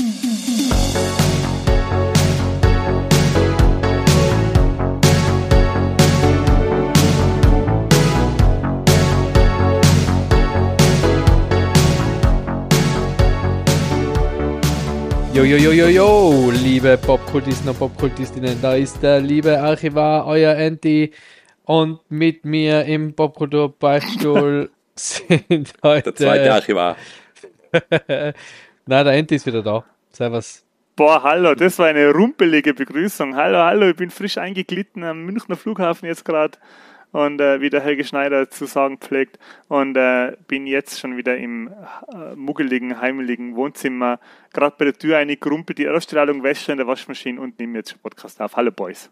Jo, jo, jo, jo, jo, liebe Popkultisten und Popkultistinnen, da ist der liebe Archivar, euer Anti und mit mir im Popkultur-Beichtstuhl sind heute... Der zweite Archivar. Na, der Anti ist wieder da. Servus. Boah, hallo, das war eine rumpelige Begrüßung. Hallo, hallo, ich bin frisch eingeglitten am Münchner Flughafen jetzt gerade und äh, wie der Helge Schneider zu sagen pflegt und äh, bin jetzt schon wieder im äh, muggeligen, heimeligen Wohnzimmer, gerade bei der Tür eingrumpelt, die Ausstrahlung Wäsche in der Waschmaschine und nehme jetzt schon Podcast auf. Hallo Boys.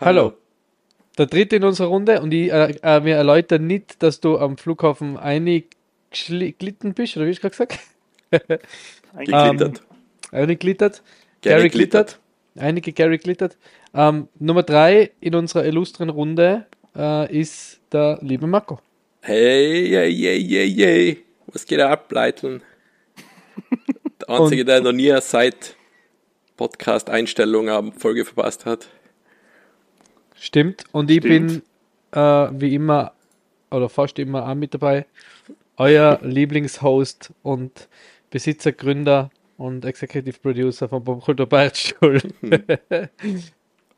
Hallo. Der dritte in unserer Runde und ich, äh, äh, wir erläutern nicht, dass du am Flughafen eingeglitten bist, oder wie ich gerade gesagt? Geglittert. Eingeglittert. Gary Gary glittert. glittert. Einige Gary glittert. Ähm, Nummer drei in unserer illustren Runde äh, ist der liebe Marco. Hey, hey, hey, hey, hey. Was geht ab, Leiteln? Der Einzige, der noch nie seit Podcast-Einstellung eine Folge verpasst hat. Stimmt. Und ich Stimmt. bin äh, wie immer oder fast immer auch mit dabei. Euer Lieblingshost und Besitzer, Gründer und Executive Producer von Popkultur Beichtstuhl.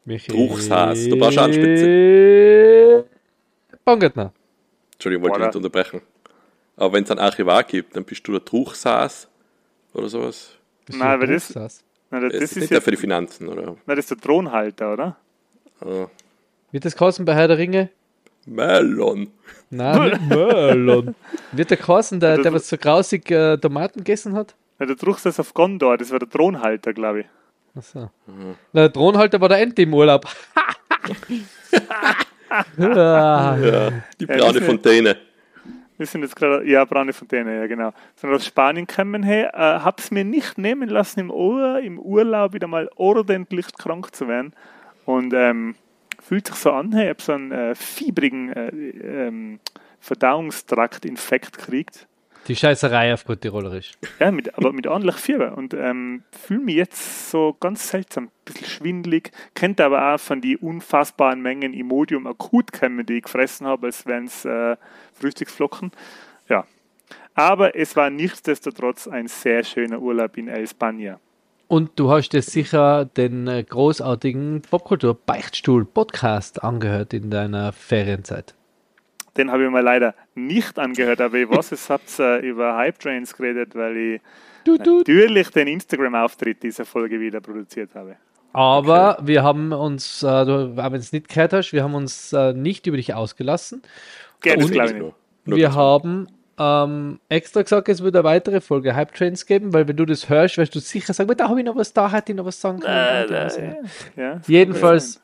Michi. Truchshaas, du brauchst Anspitze. Baumgartner. Entschuldigung, wollte ich nicht unterbrechen. Aber wenn es ein Archivar gibt, dann bist du der Truchsaas oder sowas. Bist Nein, der aber das-? Na, das, Das das ist ist nicht der für die Finanzen, oder? na, das ist der Thronhalter, oder? Ah, Wird das kosten bei Herr der Ringe? Melon. Nein, nicht Merlin. Wird der kosten, der, der was so grausig äh, Tomaten gegessen hat? Na, der Truchsess auf Gondor, das war der Thronhalter, glaube ich. Achso. Na, der Thronhalter war der Ente im Urlaub. Ja, die Ja, braune das ist- Fontäne. Wir sind jetzt gerade, ja, Braune Fontäne, ja, genau. Sind aus Spanien gekommen, hey, äh, hab's mir nicht nehmen lassen, im, Ur, im Urlaub wieder mal ordentlich krank zu werden. Und ähm, fühlt sich so an, hey, ich hab so einen äh, fiebrigen äh, ähm, Verdauungstraktinfekt gekriegt. Die Scheißerei auf gut Tirolerisch. Ja, mit, aber mit ordentlich Fieber. Und ähm, fühle mich jetzt so ganz seltsam, ein bisschen schwindelig. Kennt aber auch von die unfassbaren Mengen Imodium akut kennen, die ich gefressen habe, als wären es äh, Frühstücksflocken. Ja. Aber es war nichtsdestotrotz ein sehr schöner Urlaub in El España. Und du hast jetzt sicher den äh, großartigen Popkultur-Beichtstuhl-Podcast angehört in deiner Ferienzeit. Den habe ich mir leider nicht angehört, aber ich weiß, es habt äh, über Hype Trains geredet, weil ich Du, du. natürlich den Instagram-Auftritt dieser Folge wieder produziert habe. Aber wir haben uns, äh, du, wenn du es nicht gehört hast, wir haben uns äh, nicht über dich ausgelassen. Gell, das glaube ich nicht. Wir haben ähm, extra gesagt, es wird eine weitere Folge Hype Trains geben, weil wenn du das hörst, wirst du sicher sagen, da habe ich noch was, da hätte ich noch was sagen können. Äh, äh, ja, Jedenfalls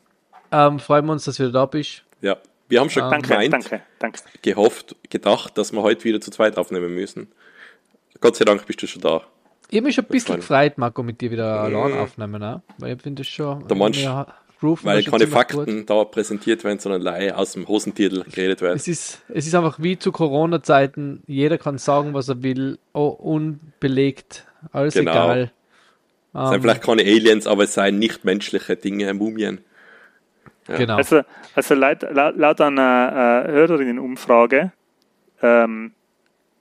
ähm, freuen wir uns, dass du wieder da bist. Ja, wir haben schon. Danke, gemeint, danke, danke. gehofft, gedacht, dass wir heute wieder zu zweit aufnehmen müssen. Gott sei Dank bist du schon da. Ich habe mich schon ein bisschen gefreut, Marco, mit dir wieder allein aufnehmen, ne? weil ich finde das schon. Der Mensch- ja, grooven wir Weil keine Fakten gut. da präsentiert werden, sondern Laie aus dem Hosentitel geredet werden. Es ist, es ist einfach wie zu Corona-Zeiten, jeder kann sagen, was er will, oh, unbelegt, alles Genau. egal. Es seien Ähm, vielleicht keine Aliens, aber es seien nicht menschliche Dinge, Mumien. Genau. Also, also laut, laut, laut einer äh, Hörerinnenumfrage, ähm,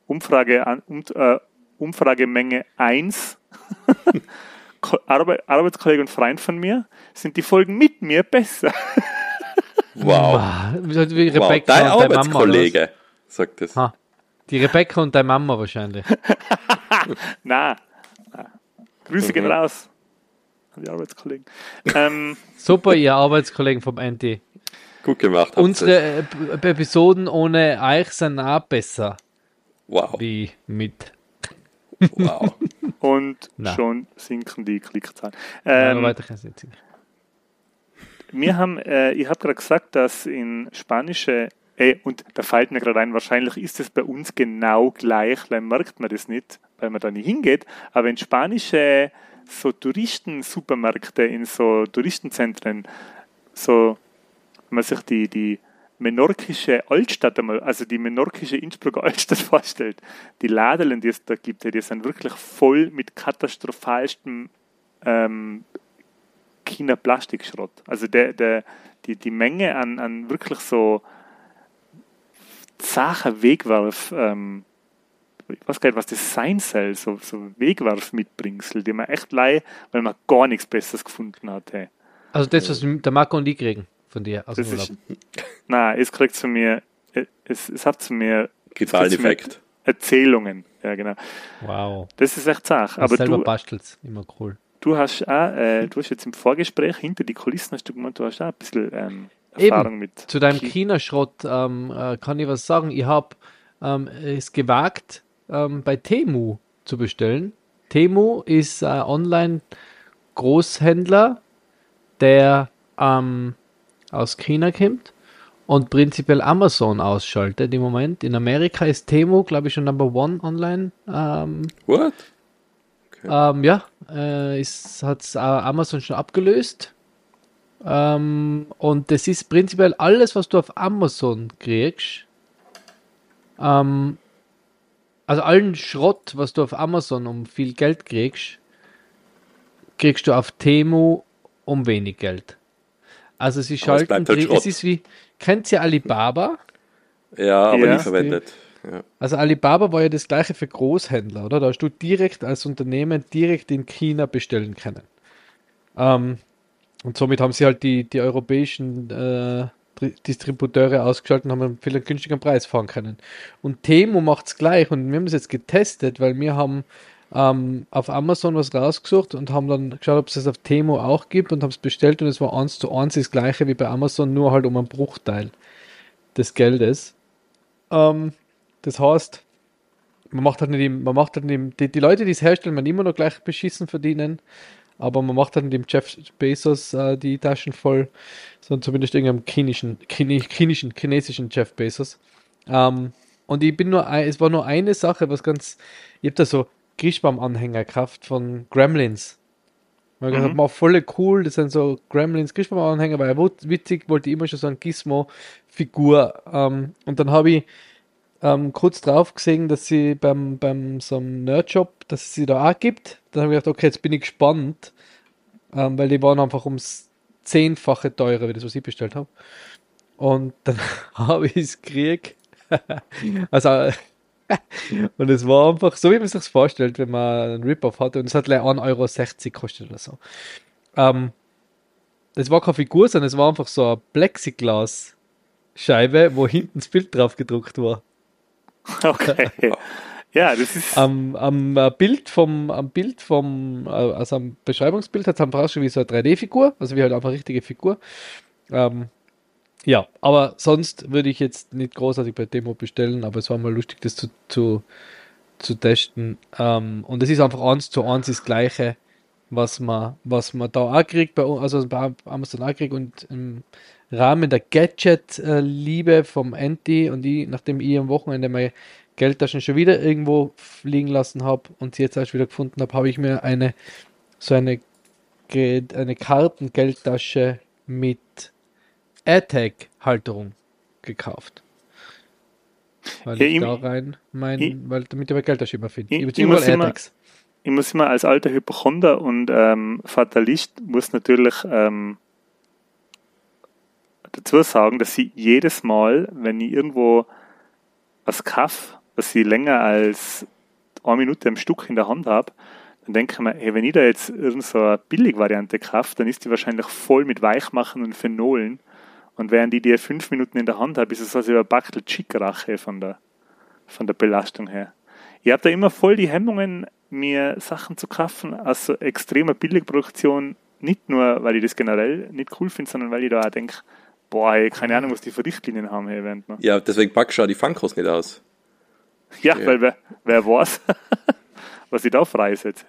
Umfrage um, äh, Umfragemenge 1, Ko- Arbe Arbeitskollege und Freund von mir, sind die Folgen mit mir besser. Wow. Wie wow. Rebecca Dein und deine Mama. Arbeitskollege sagt das. Ha. Die Rebecca und deine Mama wahrscheinlich. Na, na. Grüße gehen Mhm. raus an die Arbeitskollegen. Ähm, Super, ihr Arbeitskollegen vom NT. Gut gemacht. Unsere P- Episoden ohne euch sind auch besser Wow. wie mit. wow. Und Na. schon sinken die Klickzahlen. Ähm, singen. Wir haben, äh, ich habe gerade gesagt, dass in spanische, äh, und da fällt mir gerade ein, wahrscheinlich ist es bei uns genau gleich, dann merkt man das nicht, weil man da nicht hingeht, aber in spanische so Touristensupermärkte, in so Touristenzentren, so, wenn man sich die, die menorkische Altstadt einmal, also die menorkische Innsbrucker Altstadt vorstellt, die Ladeln, die es da gibt, die sind wirklich voll mit katastrophalstem ähm, China-Plastikschrott. Also der, der, die, die Menge an, an wirklich so zacher Wegwerf, ähm, ich weiß gar nicht, was das sein soll, so, so Wegwerf-Mitbringsel, die man echt leih, weil man gar nichts Besseres gefunden hat. Hey. Also das, was der Marco und ich kriegen von dir aus dem Urlaub. ist, nein, es kriegt zu mir, es, es hat zu mir Gefallen-Effekt. Erzählungen. Ja, genau. Wow. Das ist echt Sache. Aber selber du, bastelt's. Immer cool. du hast auch, äh, du hast jetzt im Vorgespräch hinter die Kulissen hast du gemeint, du hast auch ein bisschen ähm, Erfahrung mit. Zu deinem Ki- China-Schrott ähm, äh, kann ich was sagen. Ich habe ähm, es gewagt, ähm, bei Temu zu bestellen. Temu ist ein Online-Großhändler, der ähm, aus China kommt und prinzipiell Amazon ausschaltet im Moment. In Amerika ist Temu, glaube ich, schon Number One online. Ähm, What? ähm, ja, äh, hat äh, Amazon schon abgelöst. Ähm, und das ist prinzipiell alles, was du auf Amazon kriegst. Ähm, also allen Schrott, was du auf Amazon um viel Geld kriegst, kriegst du auf Temu um wenig Geld. Also sie es schalten, bleibt halt es ist wie, kennt ihr Alibaba? Ja, aber Ja. nie verwendet. Ja. Also Alibaba war ja das gleiche für Großhändler, oder? Da hast du direkt als Unternehmen direkt in China bestellen können. Ähm, und somit haben sie halt die, die europäischen äh, Tri- Distributeure ausgeschaltet und haben einen viel günstigeren Preis fahren können. Und Temu macht es gleich und wir haben es jetzt getestet, weil wir haben ähm, auf Amazon was rausgesucht und haben dann geschaut, ob es das auf Temu auch gibt und haben es bestellt und es war eins zu eins das gleiche wie bei Amazon, nur halt um einen Bruchteil des Geldes. Ähm, das heißt, man macht halt nicht, man macht halt nicht, die, die Leute, die es herstellen, man immer noch gleich beschissen verdienen, aber man macht halt nicht dem Jeff Bezos äh, die Taschen voll, sondern zumindest irgendeinem chinesischen, chine, chinesischen, Jeff Bezos. Ähm, und ich bin nur, es war nur eine Sache, was ganz, ich habe da so Grischbaum-Anhänger gekauft von Gremlins. Man mhm. war voll cool, das sind so Gremlins Grischbaum-Anhänger, weil er witzig, wollte ich immer schon so ein Gizmo-Figur. Ähm, und dann habe ich ähm, kurz drauf gesehen, dass sie beim, beim so einem Nerdshop, dass es sie da auch gibt. Dann habe ich gedacht, okay, jetzt bin ich gespannt, ähm, weil die waren einfach ums zehnfache teurer, wie das, was ich bestellt habe. Und dann habe ich es gekriegt. also, und es war einfach so, wie man sich vorstellt, wenn man einen Rip-Off hatte. Und es hat gleich 1,60 Euro gekostet oder so. Ähm, das war keine Figur, sondern es war einfach so eine Plexiglas-Scheibe, wo hinten das Bild drauf gedruckt war. Okay. Ja, das ist. Am, am äh, Bild vom, am Bild vom, äh, also am Beschreibungsbild hat es einfach schon wie so eine 3D-Figur, also wie halt einfach eine richtige Figur. Ähm, ja, aber sonst würde ich jetzt nicht großartig bei Demo bestellen, aber es war mal lustig, das zu, zu, zu testen. Ähm, und es ist einfach eins zu eins das Gleiche, was man, was man da auch kriegt, bei, also bei Amazon auch kriegt und im Rahmen der Gadget-Liebe vom Anti und ich, nachdem ich am Wochenende meine Geldtaschen schon wieder irgendwo liegen lassen habe und sie jetzt erst wieder gefunden habe, habe ich mir eine so eine, eine Kartengeldtasche mit AirTag-Halterung gekauft. Weil Ja, ich da rein mein, ich- weil damit ich meine Geldtasche immer finde. ich- Ich, ich muss immer- ich muss immer als alter Hypochonder und ähm, Fatalist muss natürlich ähm, dazu sagen, dass ich jedes Mal, wenn ich irgendwo was kaufe, was ich länger als eine Minute am Stück in der Hand habe, dann denke ich mir, hey, wenn ich da jetzt irgend so Billigvariante kaufe, dann ist die wahrscheinlich voll mit Weichmachen und Phenolen. Und während ich die fünf Minuten in der Hand habe, ist es so, als über Backel Chick-Rache von der, von der Belastung her. Ich habe da immer voll die Hemmungen, mir Sachen zu kaufen aus so extremer Billigproduktion, nicht nur, weil ich das generell nicht cool finde, sondern weil ich da auch denke, boah, ey, keine Ahnung, was die für Richtlinien haben hier während. Ne? Ja, deswegen packst du auch die Funkos nicht aus. Ja, Ja. weil wer, wer weiß, was ich da freisetze.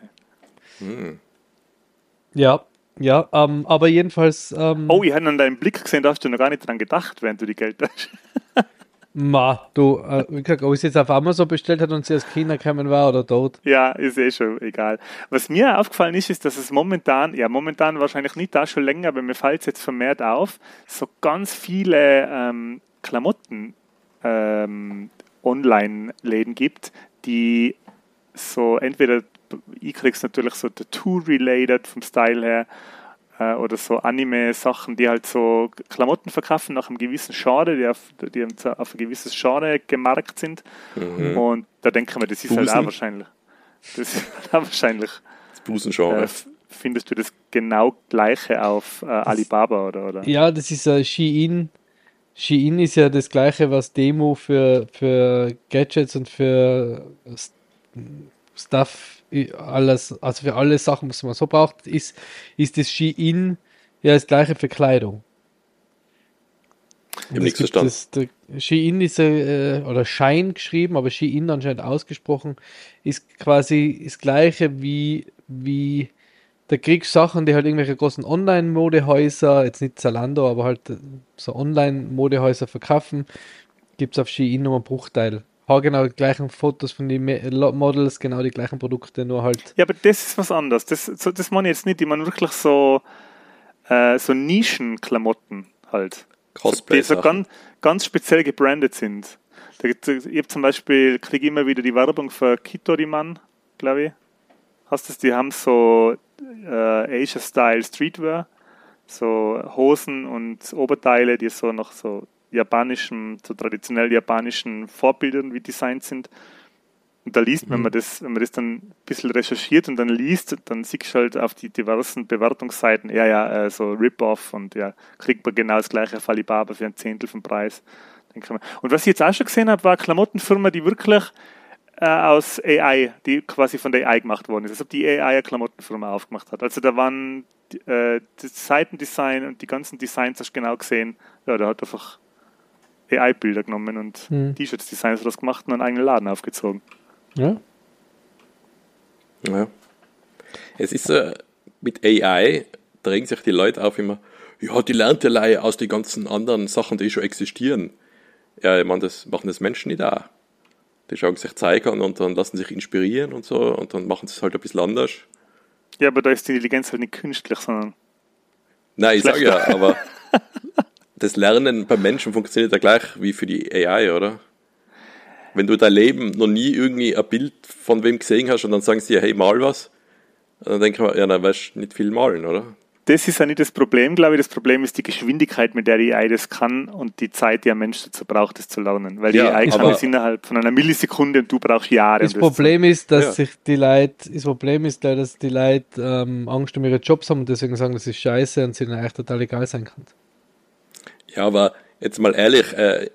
Ja, ja, ähm, aber jedenfalls, ähm, Oh, ich habe an deinem Blick gesehen, da hast du noch gar nicht dran gedacht, während du die Geldtasche. ma, du, äh, wie gesagt, ob ich es jetzt auf Amazon bestellt hat und sie aus China gekommen war oder dort. Ja, ist eh schon egal. Was mir aufgefallen ist, ist, dass es momentan, ja, momentan wahrscheinlich nicht da schon länger, aber mir fällt es jetzt vermehrt auf, so ganz viele ähm, Klamotten ähm, Online-Läden gibt, die so entweder, ich krieg's natürlich so Tattoo-related vom Style her, äh, oder so Anime-Sachen, die halt so Klamotten verkaufen nach einem gewissen Genre, die auf, die auf ein gewisses Genre gemarkt sind. Mhm. Und da denken wir, das ist halt Busen. auch wahrscheinlich. Das ist halt auch wahrscheinlich. Das Busengenre. Äh, findest du das genau gleiche auf äh, Alibaba oder? oder? Ja, das ist äh, Shein. Shein ist ja das gleiche, was Demo für, für Gadgets und für Stuff, alles, also für alle Sachen, was man so braucht, ist, ist das Shein ja das gleiche für Kleidung. Ich hab nichts verstanden. Das, Shein ist äh, oder Shine geschrieben, aber Shein anscheinend ausgesprochen, ist quasi das gleiche wie, wie da kriegst Sachen, die halt irgendwelche großen Online-Modehäuser, jetzt nicht Zalando, aber halt so Online-Modehäuser verkaufen, gibt es auf Shein nur einen Bruchteil. Ha, genau die gleichen Fotos von den Models, genau die gleichen Produkte, nur halt. Ja, aber das ist was anderes. Das, so, das meine ich jetzt nicht. Ich meine wirklich so, äh, so Nischenklamotten halt. Cosplay. die so ganz, ganz speziell gebrandet sind. Da gibt's, ich habe zum Beispiel, kriege immer wieder die Werbung für Kitoriman, glaube ich. Hast du das? Die haben so äh, Asia-Style Streetwear, so Hosen und Oberteile, die so nach so japanischen, so traditionell japanischen Vorbildern wie designt sind. Und da liest, wenn man das, wenn man das dann ein bisschen recherchiert und dann liest, dann siehst du halt auf die diversen Bewertungsseiten, ja, ja, äh, so Rip-Off und ja, kriegt man genau das gleiche auf Alibaba für ein Zehntel vom Preis. Und was ich jetzt auch schon gesehen habe, war eine Klamottenfirma, die wirklich äh, aus AI, die quasi von der AI gemacht worden ist. Als ob die AI eine Klamottenfirma aufgemacht hat. Also da waren äh, das Seitendesign und die ganzen Designs hast du genau gesehen. Ja, da hat einfach AI-Bilder genommen und Hm. T-Shirts-Designs daraus gemacht und einen eigenen Laden aufgezogen. Ja? Ja. Es ist äh, mit AI, da regen sich die Leute auf immer, ja, die lernt ja Laie aus den ganzen anderen Sachen, die schon existieren. Ja, ich meine, das machen das Menschen nicht auch. Die schauen sich Zeiger an und dann lassen sich inspirieren und so und dann machen sie es halt ein bisschen anders. Ja, aber da ist die Intelligenz halt nicht künstlich, sondern Nein, ich sage ja, aber das Lernen beim Menschen funktioniert ja gleich wie für die AI, oder? Wenn du dein Leben noch nie irgendwie ein Bild von wem gesehen hast und dann sagen sie dir, hey, mal was, dann denken wir, ja, dann weißt du nicht viel malen, oder? das ist ja nicht das Problem, glaube ich. Das Problem ist die Geschwindigkeit, mit der die AI das kann und die Zeit, die ein Mensch dazu braucht, das zu lernen. Weil die Ja, AI kann das innerhalb von einer Millisekunde und du brauchst Jahre. Das um das Problem ist, dass Ja. sich die Leute, das Problem ist, leider, dass die Leute ähm, Angst um ihre Jobs haben und deswegen sagen, das ist scheiße und es ihnen eigentlich total egal sein kann. Ja, aber jetzt mal ehrlich, äh,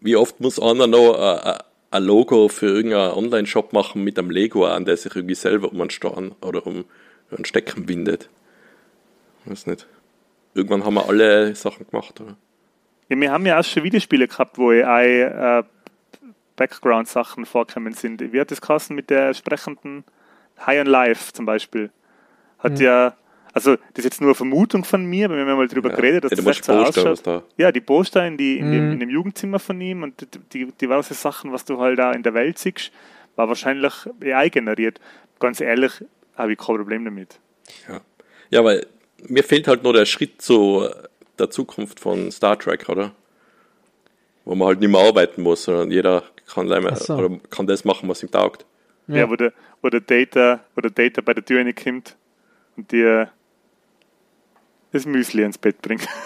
wie oft muss einer noch äh, äh, ein Logo für irgendeinen Online-Shop machen mit einem Lego an, der sich irgendwie selber um einen Stern oder um einen Stecken windet? Weiß nicht. Irgendwann haben wir alle Sachen gemacht, oder? Ja, wir haben ja auch schon Videospiele gehabt, wo AI äh, Background-Sachen vorkommen sind. Wie hat das geheißen mit der sprechenden High on Life zum Beispiel? Hat ja, also das ist jetzt nur eine Vermutung von mir, aber wir haben ja mal drüber geredet, dass Ja, das echt so ausschaut. da. Ja, die Poster in, die, in, dem, Mhm. in dem Jugendzimmer von ihm und die, die diverse Sachen, was du halt da in der Welt siehst, war wahrscheinlich AI generiert. Ganz ehrlich, habe ich kein Problem damit. Ja. ja, weil mir fehlt halt nur der Schritt zu der Zukunft von Star Trek, oder? Wo man halt nicht mehr arbeiten muss, sondern jeder kann, Ach so. oder kann das machen, was ihm taugt. Ja, Ja. wo, der, wo, der Data, wo der Data bei der Tür reinkommt und dir das Müsli ins Bett bringt.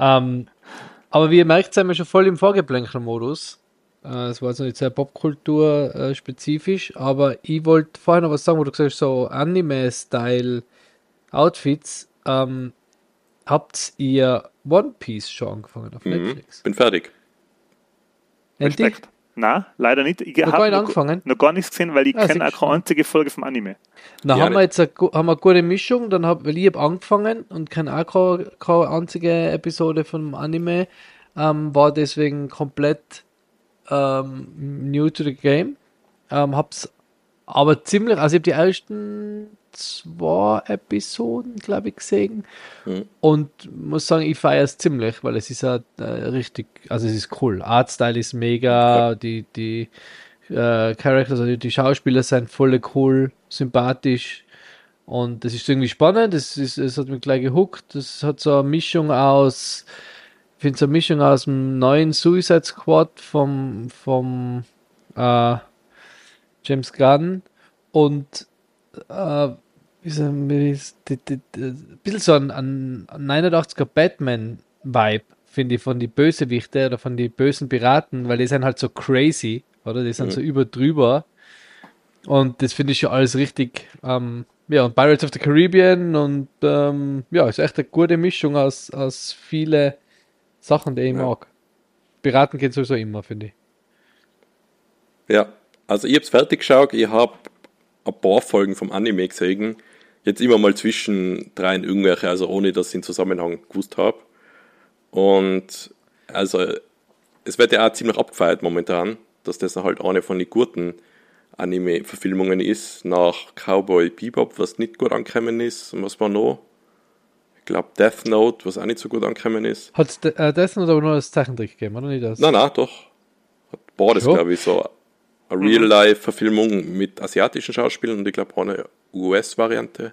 Ähm, aber wie ihr merkt, sind wir schon voll im Vorgeplänkel-Modus. Äh, Es war jetzt noch nicht sehr Popkultur-spezifisch, aber ich wollte vorher noch was sagen, wo du gesagt hast, so Anime-Style-Outfits. Ähm, habt ihr One Piece schon angefangen auf Mhm. Netflix? Bin fertig. Endlich? Respekt. Nein, leider nicht. Ich Noch gar nicht angefangen? noch gar nichts gesehen, weil ich Ah, kenne auch keine einzige Folge vom Anime. Dann Ja, haben wir jetzt eine, haben wir eine gute Mischung, dann hab, weil ich habe angefangen und kenne auch keine, keine einzige Episode vom Anime, ähm, war deswegen komplett ähm, new to the game. Ähm, hab's aber ziemlich, also ich habe die ersten zwei Episoden, glaube ich, gesehen Mhm. und muss sagen, ich feiere es ziemlich, weil es ist ja äh, richtig, also es ist cool. Artstyle ist mega, die, die äh, Characters, also die Schauspieler sind voll cool, sympathisch und das ist irgendwie spannend, das ist, es hat mich gleich gehuckt, das hat so eine Mischung aus finde so eine Mischung aus dem neuen Suicide Squad vom, vom äh, James Gunn und äh, ist, ein bisschen so ein, ein 89er Batman-Vibe, finde ich, von die Bösewichte oder von die bösen Piraten, weil die sind halt so crazy, oder? Die sind Mhm. so überdrüber. Und das finde ich schon alles richtig. Ähm, ja, und Pirates of the Caribbean und ähm, ja, ist echt eine gute Mischung aus, aus viele Sachen, die ich Ja. mag. Piraten geht sowieso immer, finde ich. Ja, also ich hab's fertig geschaut, ich habe ein paar Folgen vom Anime gesehen, jetzt immer mal zwischen dreien irgendwelche, also ohne dass ich den Zusammenhang gewusst habe. Und also es wird ja auch ziemlich abgefeiert momentan, dass das halt eine von den guten Anime-Verfilmungen ist, nach Cowboy Bebop, was nicht gut angekommen ist. Und was war noch? Ich glaube Death Note, was auch nicht so gut angekommen ist. Hat es äh, das aber nur als Zeichentrick gegeben, oder nicht das? Nein, nein, doch. Hat beides, glaube ich, so Real-Life-Verfilmung mit asiatischen Schauspielern und ich glaube auch eine US-Variante.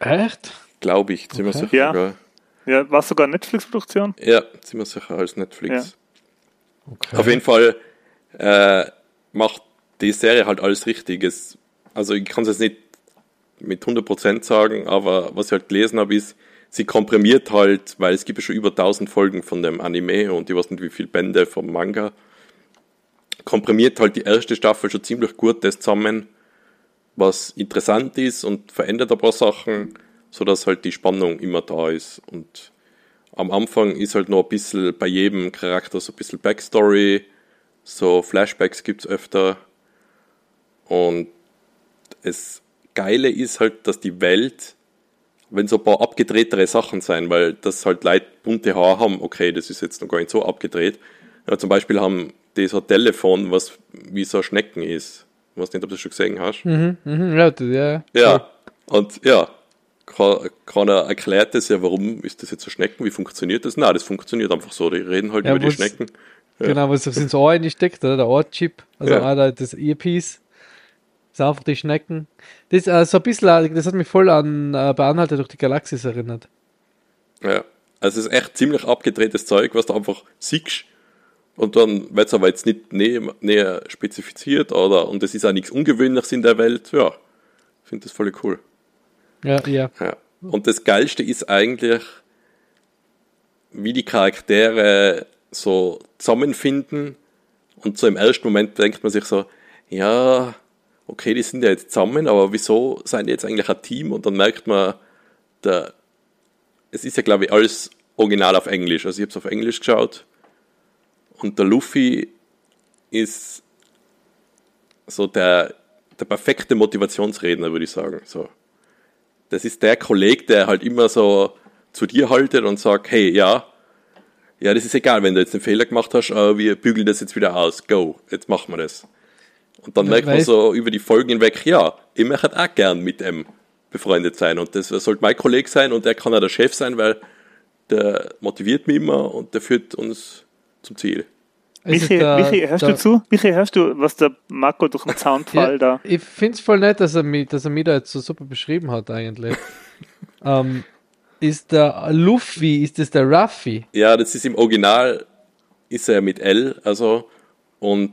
Echt? Glaube ich, ziemlich Okay. sicher. Ja. sogar. Ja, war sogar Netflix-Produktion? Ja, ziemlich sicher als Netflix. Okay. Auf jeden Fall äh, macht die Serie halt alles richtig. Es, also ich kann es jetzt nicht mit 100% sagen, aber was ich halt gelesen habe, ist, sie komprimiert halt, weil es gibt ja schon über 1000 Folgen von dem Anime und ich weiß nicht, wie viele Bände vom Manga, komprimiert halt die erste Staffel schon ziemlich gut das zusammen, was interessant ist und verändert ein paar Sachen, sodass halt die Spannung immer da ist. Und am Anfang ist halt noch ein bisschen bei jedem Charakter so ein bisschen Backstory, so Flashbacks gibt's öfter. Und das Geile ist halt, dass die Welt, wenn so ein paar abgedrehtere Sachen sein, weil das halt Leute bunte Haare haben, okay, das ist jetzt noch gar nicht so abgedreht. Ja, zum Beispiel haben die so ein Telefon, was wie so Schnecken ist. Ich weiß nicht, ob du das schon gesehen hast. Mhm, mhm, ja, ja. Ja, und ja, Keiner erklärt das ja, warum ist das jetzt so Schnecken, wie funktioniert das? Na, das funktioniert einfach so, die reden halt Ja, über die Schnecken. Ja. Genau, was ins Ohr reingesteckt, oder? Der Ohrchip, also Ja. das Earpiece. Das sind einfach die Schnecken. Das, äh, so ein bisschen, äh, das hat mich voll an äh, bei Anhalter durch die Galaxis erinnert. Ja, also es ist echt ziemlich abgedrehtes Zeug, was du einfach siehst und dann wird es aber jetzt nicht näher, näher spezifiziert oder und es ist auch nichts Ungewöhnliches in der Welt. Ja, ich finde das voll cool. Ja, ja. Ja. Und das Geilste ist eigentlich, wie die Charaktere so zusammenfinden und so im ersten Moment denkt man sich so, ja, okay, die sind ja jetzt zusammen, aber wieso sind die jetzt eigentlich ein Team? Und dann merkt man, der, es ist ja, glaube ich, alles original auf Englisch. Also ich habe es auf Englisch geschaut und der Luffy ist so der, der perfekte Motivationsredner, würde ich sagen. So. Das ist der Kollege, der halt immer so zu dir haltet und sagt, hey, ja, ja, das ist egal, wenn du jetzt einen Fehler gemacht hast, aber wir bügeln das jetzt wieder aus. Go, jetzt machen wir das. Und dann Ja, merkt man so über die Folgen hinweg, ja, ich möchte auch gern mit dem befreundet sein. Und das sollte mein Kollege sein und der kann auch der Chef sein, weil der motiviert mich immer und der führt uns zum Ziel. Michi, der- Michi, hörst der- du zu? Michi, hörst du, was der Marco durch den Soundfall Ja, da? Ich finde es voll nett, dass er, mich, dass er mich da jetzt so super beschrieben hat, eigentlich. ähm, ist der Luffy, ist das der Ruffy? Ja, das ist im Original, ist er mit L, also, und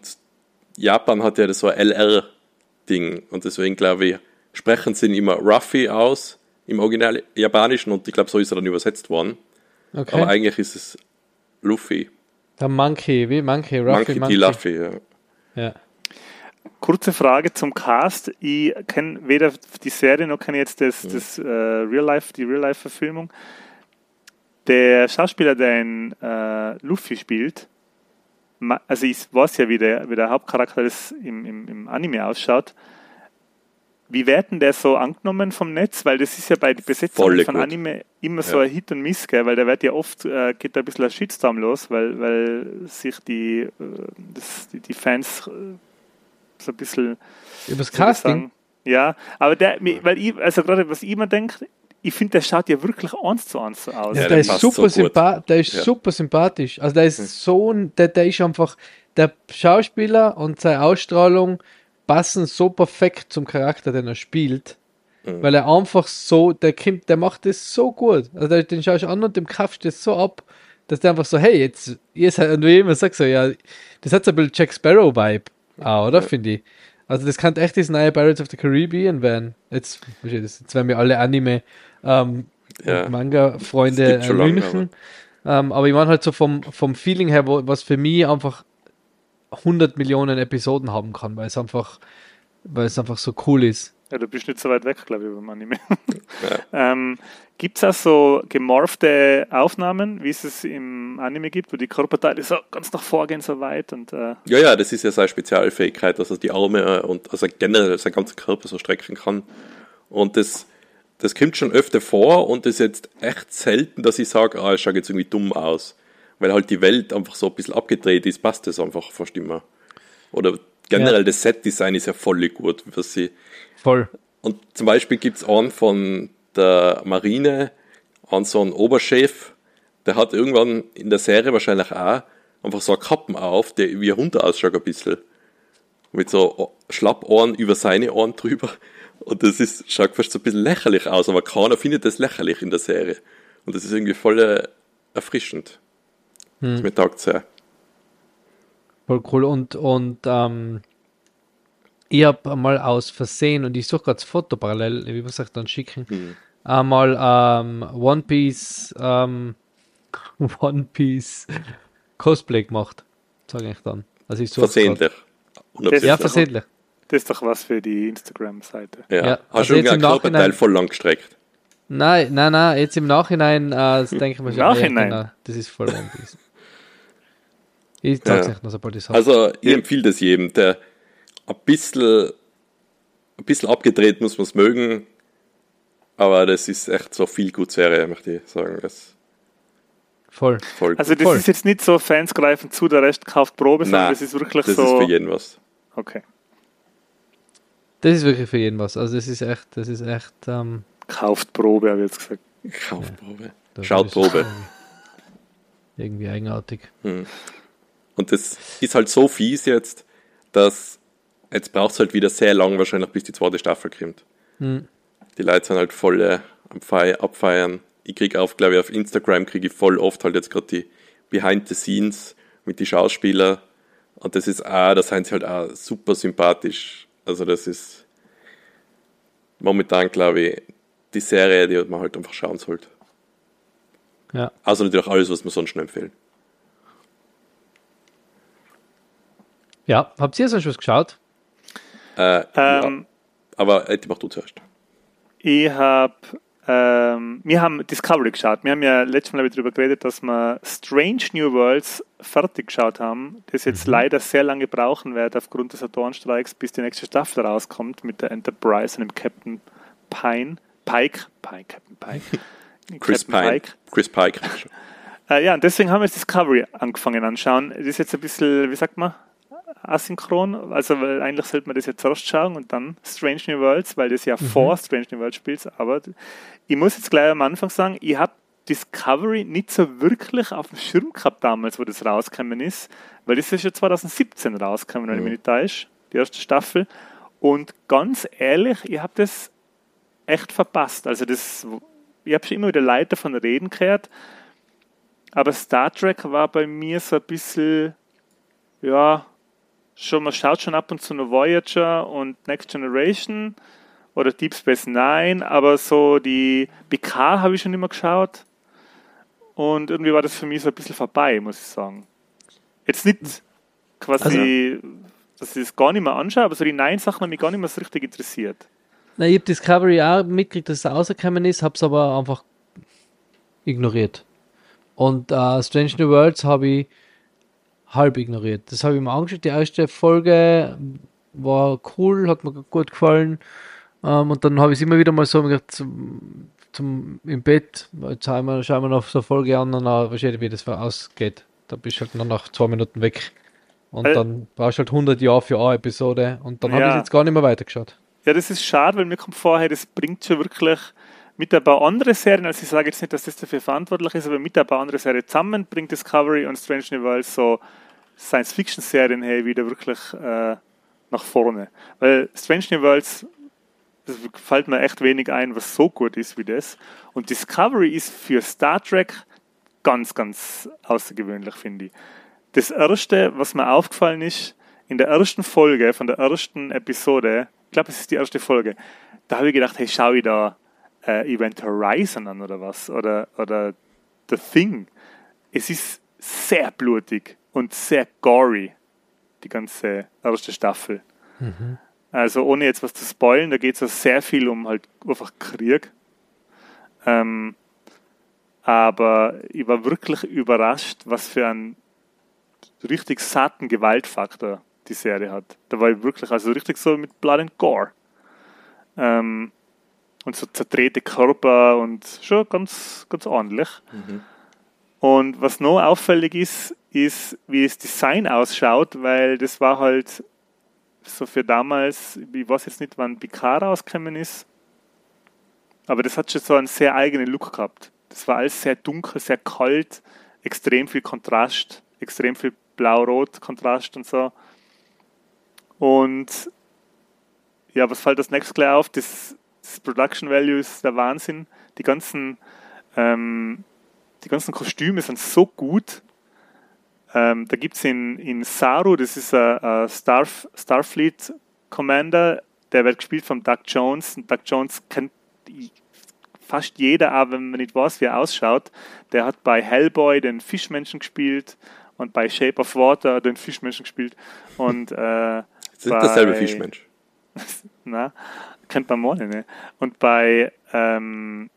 Japan hat ja das so ein LR-Ding, und deswegen glaube ich, sprechen sie ihn immer Ruffy aus, im Original Japanischen, und ich glaube, so ist er dann übersetzt worden. Okay. Aber eigentlich ist es Luffy, der Monkey, wie Monkey, Ruffy, Monkey D. Luffy, ja. Ja. Kurze Frage zum Cast. Ich kenne weder die Serie noch kenne jetzt das, das äh, Real Life, die Real Life Verfilmung. Der Schauspieler, der in äh, Luffy spielt, also ich weiß ja, wie der, wie der Hauptcharakter das im, im, im Anime ausschaut. Wie werden der so angenommen vom Netz? Weil das ist ja bei den Besetzungen von gut. Anime immer so Ja. ein Hit und Miss, gell? weil da wird ja oft, äh, geht da ein bisschen ein Shitstorm los, weil, weil sich die, äh, das, die, die Fans äh, so ein bisschen Übers Casting? sagen, Ja, aber der, weil ich, also gerade was ich immer denke, ich finde, der schaut ja wirklich eins zu eins so aus. Ja, der, der ist super so der ist Ja. Super sympathisch. Also der ist so ein, der, der ist einfach, der Schauspieler und seine Ausstrahlung passen so perfekt zum Charakter, den er spielt. Mhm. Weil er einfach so, der kommt, der macht das so gut. Also den schaust du an und dem kaufst du das so ab. dass der einfach so, hey, jetzt, seid, und wie immer sagt so, ja, das hat so ein bisschen Jack Sparrow-Vibe, auch, oder, finde ich. Also das kann echt das neue Pirates of the Caribbean werden. Jetzt, jetzt werden wir alle Anime ähm, Ja. Manga-Freunde äh, schon lange, München. Ähm, aber ich meine halt so vom, vom Feeling her, wo, was für mich einfach 100 Millionen Episoden haben kann, weil es einfach, weil es einfach so cool ist. Ja, du bist nicht so weit weg, glaube ich, beim Anime. ähm, gibt es auch so gemorphte Aufnahmen, wie es es im Anime gibt, wo die Körperteile so ganz nach vorgehen, so weit und äh, Ja, ja, das ist ja seine Spezialfähigkeit, dass er die Arme und also generell sein ganzer Körper so strecken kann. Und das, das kommt schon öfter vor und das ist jetzt echt selten, dass ich sage, ah, es schaut jetzt irgendwie dumm aus. Weil halt die Welt einfach so ein bisschen abgedreht ist, passt das einfach fast immer. Oder generell Ja. das Set-Design ist ja voll gut, was sie. Voll. Und zum Beispiel gibt es einen von der Marine, einen so einen Oberchef, der hat irgendwann in der Serie wahrscheinlich auch einfach so Kappen auf, der wie ein Hund ausschaut ein bisschen. Mit so Schlappohren über seine Ohren drüber. Und das ist, schaut fast so ein bisschen lächerlich aus, aber keiner findet das lächerlich in der Serie. Und das ist irgendwie voll äh, erfrischend. Das mir taugt sehr. Voll cool. Und, und ähm, ich habe einmal aus Versehen, und ich suche gerade das Foto parallel, wie muss ich dann schicken, Mhm. einmal ähm, One Piece, ähm, One Piece Cosplay gemacht. Sage ich dann. Also ich suche Versehentlich. Ja, versehentlich. das ist doch was für die Instagram-Seite. Ja. Ja, Hast also du jetzt im irgendein Körperteil Nachhinein- voll lang gestreckt? Nein, nein, nein, jetzt im Nachhinein äh, das denke ich mir schon, Nachhinein? Ja, genau, das ist voll One Piece. Ich sag's Ja. nicht noch, sobald ich es habe. Also, ich empfehle das jedem, der ein bisschen, ein bisschen abgedreht muss man es mögen, aber das ist echt so viel gut Serie, möchte ich sagen. Das voll. voll Also das Voll. ist jetzt nicht so, Fans greifen zu, der Rest kauft Probe, sondern Nein, das ist wirklich das so. ist für jeden was. Okay. Das ist wirklich für jeden was. Also das ist echt, das ist echt, ähm, Kauft Probe, habe ich jetzt gesagt. Kaufprobe. das Schautprobe. ist Irgendwie eigenartig. Und das ist halt so fies jetzt, dass jetzt braucht es halt wieder sehr lang wahrscheinlich, bis die zweite Staffel kommt. Hm. Die Leute sind halt voll äh, am Fei abfeiern. Ich kriege auf, glaube ich, auf Instagram kriege ich voll oft halt jetzt gerade die Behind the Scenes mit den Schauspielern. Und das ist auch, da sind sie halt auch super sympathisch. Also das ist momentan, glaube ich, die Serie, die man halt einfach schauen sollte. Ja. Also natürlich alles, was man sonst noch empfehlen. Ja, habt ihr sonst was geschaut? Äh, Ähm, ja, aber äh, die mach du zuerst. Ich habe, ähm, wir haben Discovery geschaut. Wir haben ja letztes Mal darüber geredet, dass wir Strange New Worlds fertig geschaut haben, das jetzt leider sehr lange brauchen wird aufgrund des Autorenstreiks, bis die nächste Staffel rauskommt mit der Enterprise und dem Captain Pine, Pike, Pike, Captain Pike. Chris Captain Pine. Chris Pike. Äh, ja, und deswegen haben wir jetzt Discovery angefangen anschauen. Das ist jetzt ein bisschen, wie sagt man, asynchron. Also weil eigentlich sollte man das jetzt zuerst schauen und dann Strange New Worlds, weil das ja vor Strange New Worlds spielt. Aber ich muss jetzt gleich am Anfang sagen, ich habe Discovery nicht so wirklich auf dem Schirm gehabt damals, wo das rausgekommen ist, weil das ist ja 2017 rausgekommen, wenn ich mich nicht täusche, die erste Staffel. Und ganz ehrlich, ich habe das echt verpasst. Also das, ich habe schon immer wieder Leute davon reden gehört, aber Star Trek war bei mir so ein bisschen, ja, schon, man schaut schon ab und zu nur Voyager und Next Generation oder Deep Space Nine, aber so die BK habe ich schon immer geschaut und irgendwie war das für mich so ein bisschen vorbei, muss ich sagen. Jetzt nicht quasi, dass ich das gar nicht mehr anschaue, aber so die neuen Sachen haben mich gar nicht mehr so richtig interessiert. Na, ich habe Discovery auch mitgekriegt, dass es rausgekommen ist, habe es aber einfach ignoriert. Und äh, Strange New Worlds habe ich halb ignoriert. Das habe ich mir angeschaut. Die erste Folge war cool, hat mir gut gefallen. Ähm, und dann habe ich es immer wieder mal so gedacht, zum, zum, im Bett, jetzt schauen wir, schauen wir noch so eine Folge an und dann wahrscheinlich, wie das ausgeht. Da bist du halt nur nach zwei Minuten weg. Und Äh. dann brauchst du halt 100 Jahre für eine Episode. Und dann habe ich Ja. jetzt gar nicht mehr weitergeschaut. Ja, das ist schade, weil mir kommt vorher, das bringt schon wirklich mit ein paar anderen Serien, also ich sage jetzt nicht, dass das dafür verantwortlich ist, aber mit ein paar anderen Serien zusammen bringt Discovery und Strange New Worlds so Science-Fiction-Serien hey, wieder wirklich äh, nach vorne. Weil Strange New Worlds, das fällt mir echt wenig ein, was so gut ist wie das. Und Discovery ist für Star Trek ganz, ganz außergewöhnlich, finde ich. Das erste, was mir aufgefallen ist, in der ersten Folge von der ersten Episode, ich glaube, es ist die erste Folge, da habe ich gedacht, hey, schau ich da äh, Event Horizon an oder was? Oder, oder The Thing. Es ist sehr blutig und sehr gory, die ganze erste Staffel. Mhm. Also ohne jetzt was zu spoilen, da geht es ja sehr viel um halt einfach Krieg. Ähm, aber ich war wirklich überrascht, was für einen richtig satten Gewaltfaktor die Serie hat. Da war ich wirklich, also richtig so mit Blood and Gore. Ähm, und so zerdrehte Körper und schon ganz, ganz ordentlich. Mhm. Und was noch auffällig ist, ist, wie das Design ausschaut, weil das war halt so für damals, ich weiß jetzt nicht, wann Picard rausgekommen ist, aber das hat schon so einen sehr eigenen Look gehabt. Das war alles sehr dunkel, sehr kalt, extrem viel Kontrast, extrem viel Blau-Rot-Kontrast und so. Und ja, was fällt das nächste gleich auf? Das, das Production Value ist der Wahnsinn. Die ganzen, ähm, die ganzen Kostüme sind so gut. Ähm, da gibt es in, in Saru, das ist ein, Starf, Starfleet Commander, der wird gespielt von Doug Jones. Und Doug Jones kennt fast jeder, aber wenn man nicht weiß, wie er ausschaut. Der hat bei Hellboy den Fischmenschen gespielt und bei Shape of Water den Fischmenschen gespielt. Und, äh, Sind bei, dasselbe Fischmensch? na, kennt man mal ne? Und bei ähm,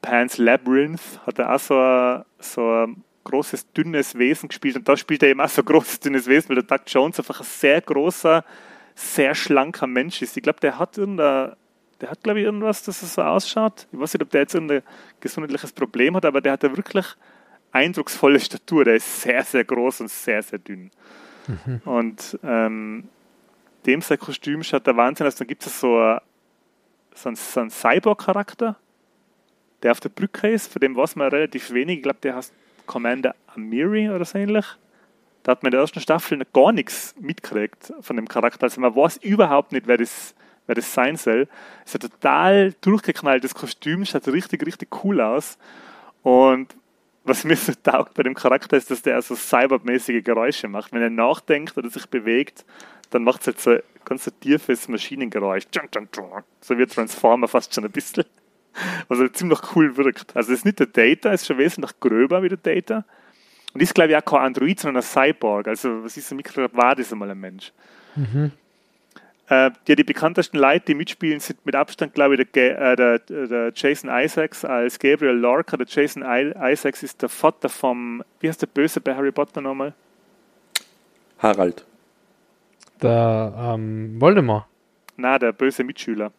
Pan's Labyrinth hat er auch so ein, so ein großes, dünnes Wesen gespielt und da spielt er eben auch so ein großes, dünnes Wesen, weil der Doug Jones einfach ein sehr großer, sehr schlanker Mensch ist. Ich glaube, der hat irgendein, der hat, glaube ich, irgendwas, dass er so ausschaut. Ich weiß nicht, ob der jetzt irgendein gesundheitliches Problem hat, aber der hat ja wirklich eindrucksvolle Statur. Der ist sehr, sehr groß und sehr, sehr dünn. Mhm. Und ähm, dem sein Kostüm schaut der Wahnsinn aus. Dann gibt es so, ein, so einen, so einen Cyborg-Charakter, der auf der Brücke ist, von dem weiß man relativ wenig. Ich glaube, der heißt Commander Amiri oder so ähnlich. Da hat man in der ersten Staffel noch gar nichts mitgekriegt von dem Charakter. Also man weiß überhaupt nicht, wer das, wer das sein soll. Es ist ein total durchgeknalltes Kostüm, schaut richtig, richtig cool aus. Und was mir so taugt bei dem Charakter ist, dass der so cybermäßige Geräusche macht. Wenn er nachdenkt oder sich bewegt, dann macht es halt so ganz so tiefes Maschinengeräusch. So wie Transformer fast schon ein bisschen. Was halt ziemlich cool wirkt. Also es ist nicht der Data, es ist schon wesentlich gröber wie der Data. Und ist, glaube ich, auch kein Android, sondern ein Cyborg. Also was ist ein Mikrograd, war das einmal ein Mensch. Mhm. Äh, ja, die bekanntesten Leute, die mitspielen, sind mit Abstand, glaube ich, der, äh, der, der, Jason Isaacs als Gabriel Lorca. Der Jason I Isaacs ist der Vater vom, wie heißt der Böse bei Harry Potter nochmal? Harald. Der ähm, Voldemort. Na, der böse Mitschüler.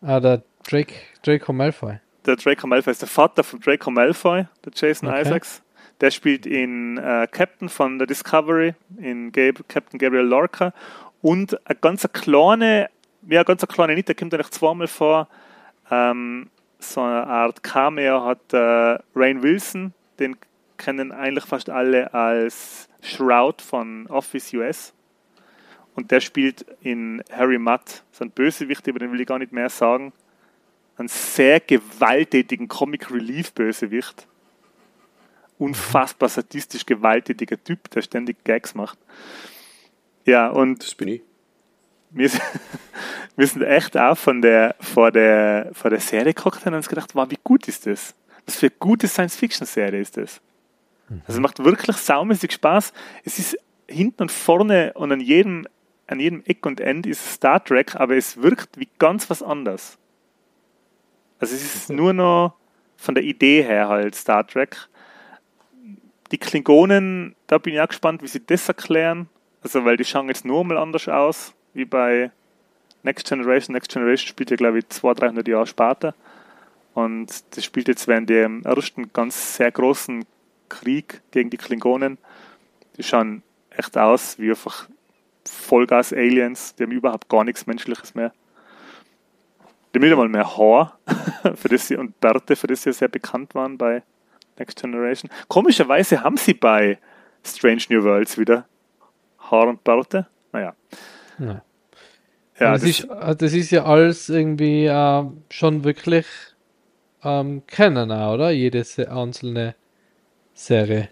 Ah, der Drake, Draco Malfoy. Der Draco Malfoy ist der Vater von Draco Malfoy, der Jason okay. Isaacs. Der spielt in äh, Captain von der Discovery, in Gab Captain Gabriel Lorca. Und eine ganz kleine, ja, ganz kleine nicht, der kommt eigentlich zweimal vor. Ähm, so eine Art Cameo hat äh, Rain Wilson, den kennen eigentlich fast alle als Shroud von Office US. Und der spielt in Harry Mudd, so ein Bösewicht, aber den will ich gar nicht mehr sagen. Einen sehr gewalttätigen Comic Relief Bösewicht. Unfassbar sadistisch gewalttätiger Typ, der ständig Gags macht. Ja, und. Das bin ich. Wir, wir sind echt auch von der, vor, der, vor der Serie geguckt und uns gedacht, wow, wie gut ist das? Was für eine gute Science-Fiction-Serie ist das? Mhm. Also es macht wirklich saumäßig Spaß. Es ist hinten und vorne und an jedem an jedem Eck und End ist Star Trek, aber es wirkt wie ganz was anderes. Also es ist nur noch von der Idee her halt Star Trek. Die Klingonen, da bin ich auch gespannt, wie sie das erklären. Also weil die schauen jetzt nur mal anders aus, wie bei Next Generation. Next Generation spielt ja glaube ich 200, 300 Jahre später. Und das spielt jetzt während dem ersten ganz sehr großen Krieg gegen die Klingonen. Die schauen echt aus wie einfach Vollgas-Aliens, die haben überhaupt gar nichts Menschliches mehr. Die nicht einmal mehr Haar, für das sie, und Bärte, für das sie sehr bekannt waren bei Next Generation. Komischerweise haben sie bei Strange New Worlds wieder Haar und Bärte. Naja. Ja. Ja, das, das, ist, das ist ja alles irgendwie äh, schon wirklich ähm, kennen, oder? Jedes einzelne Serie.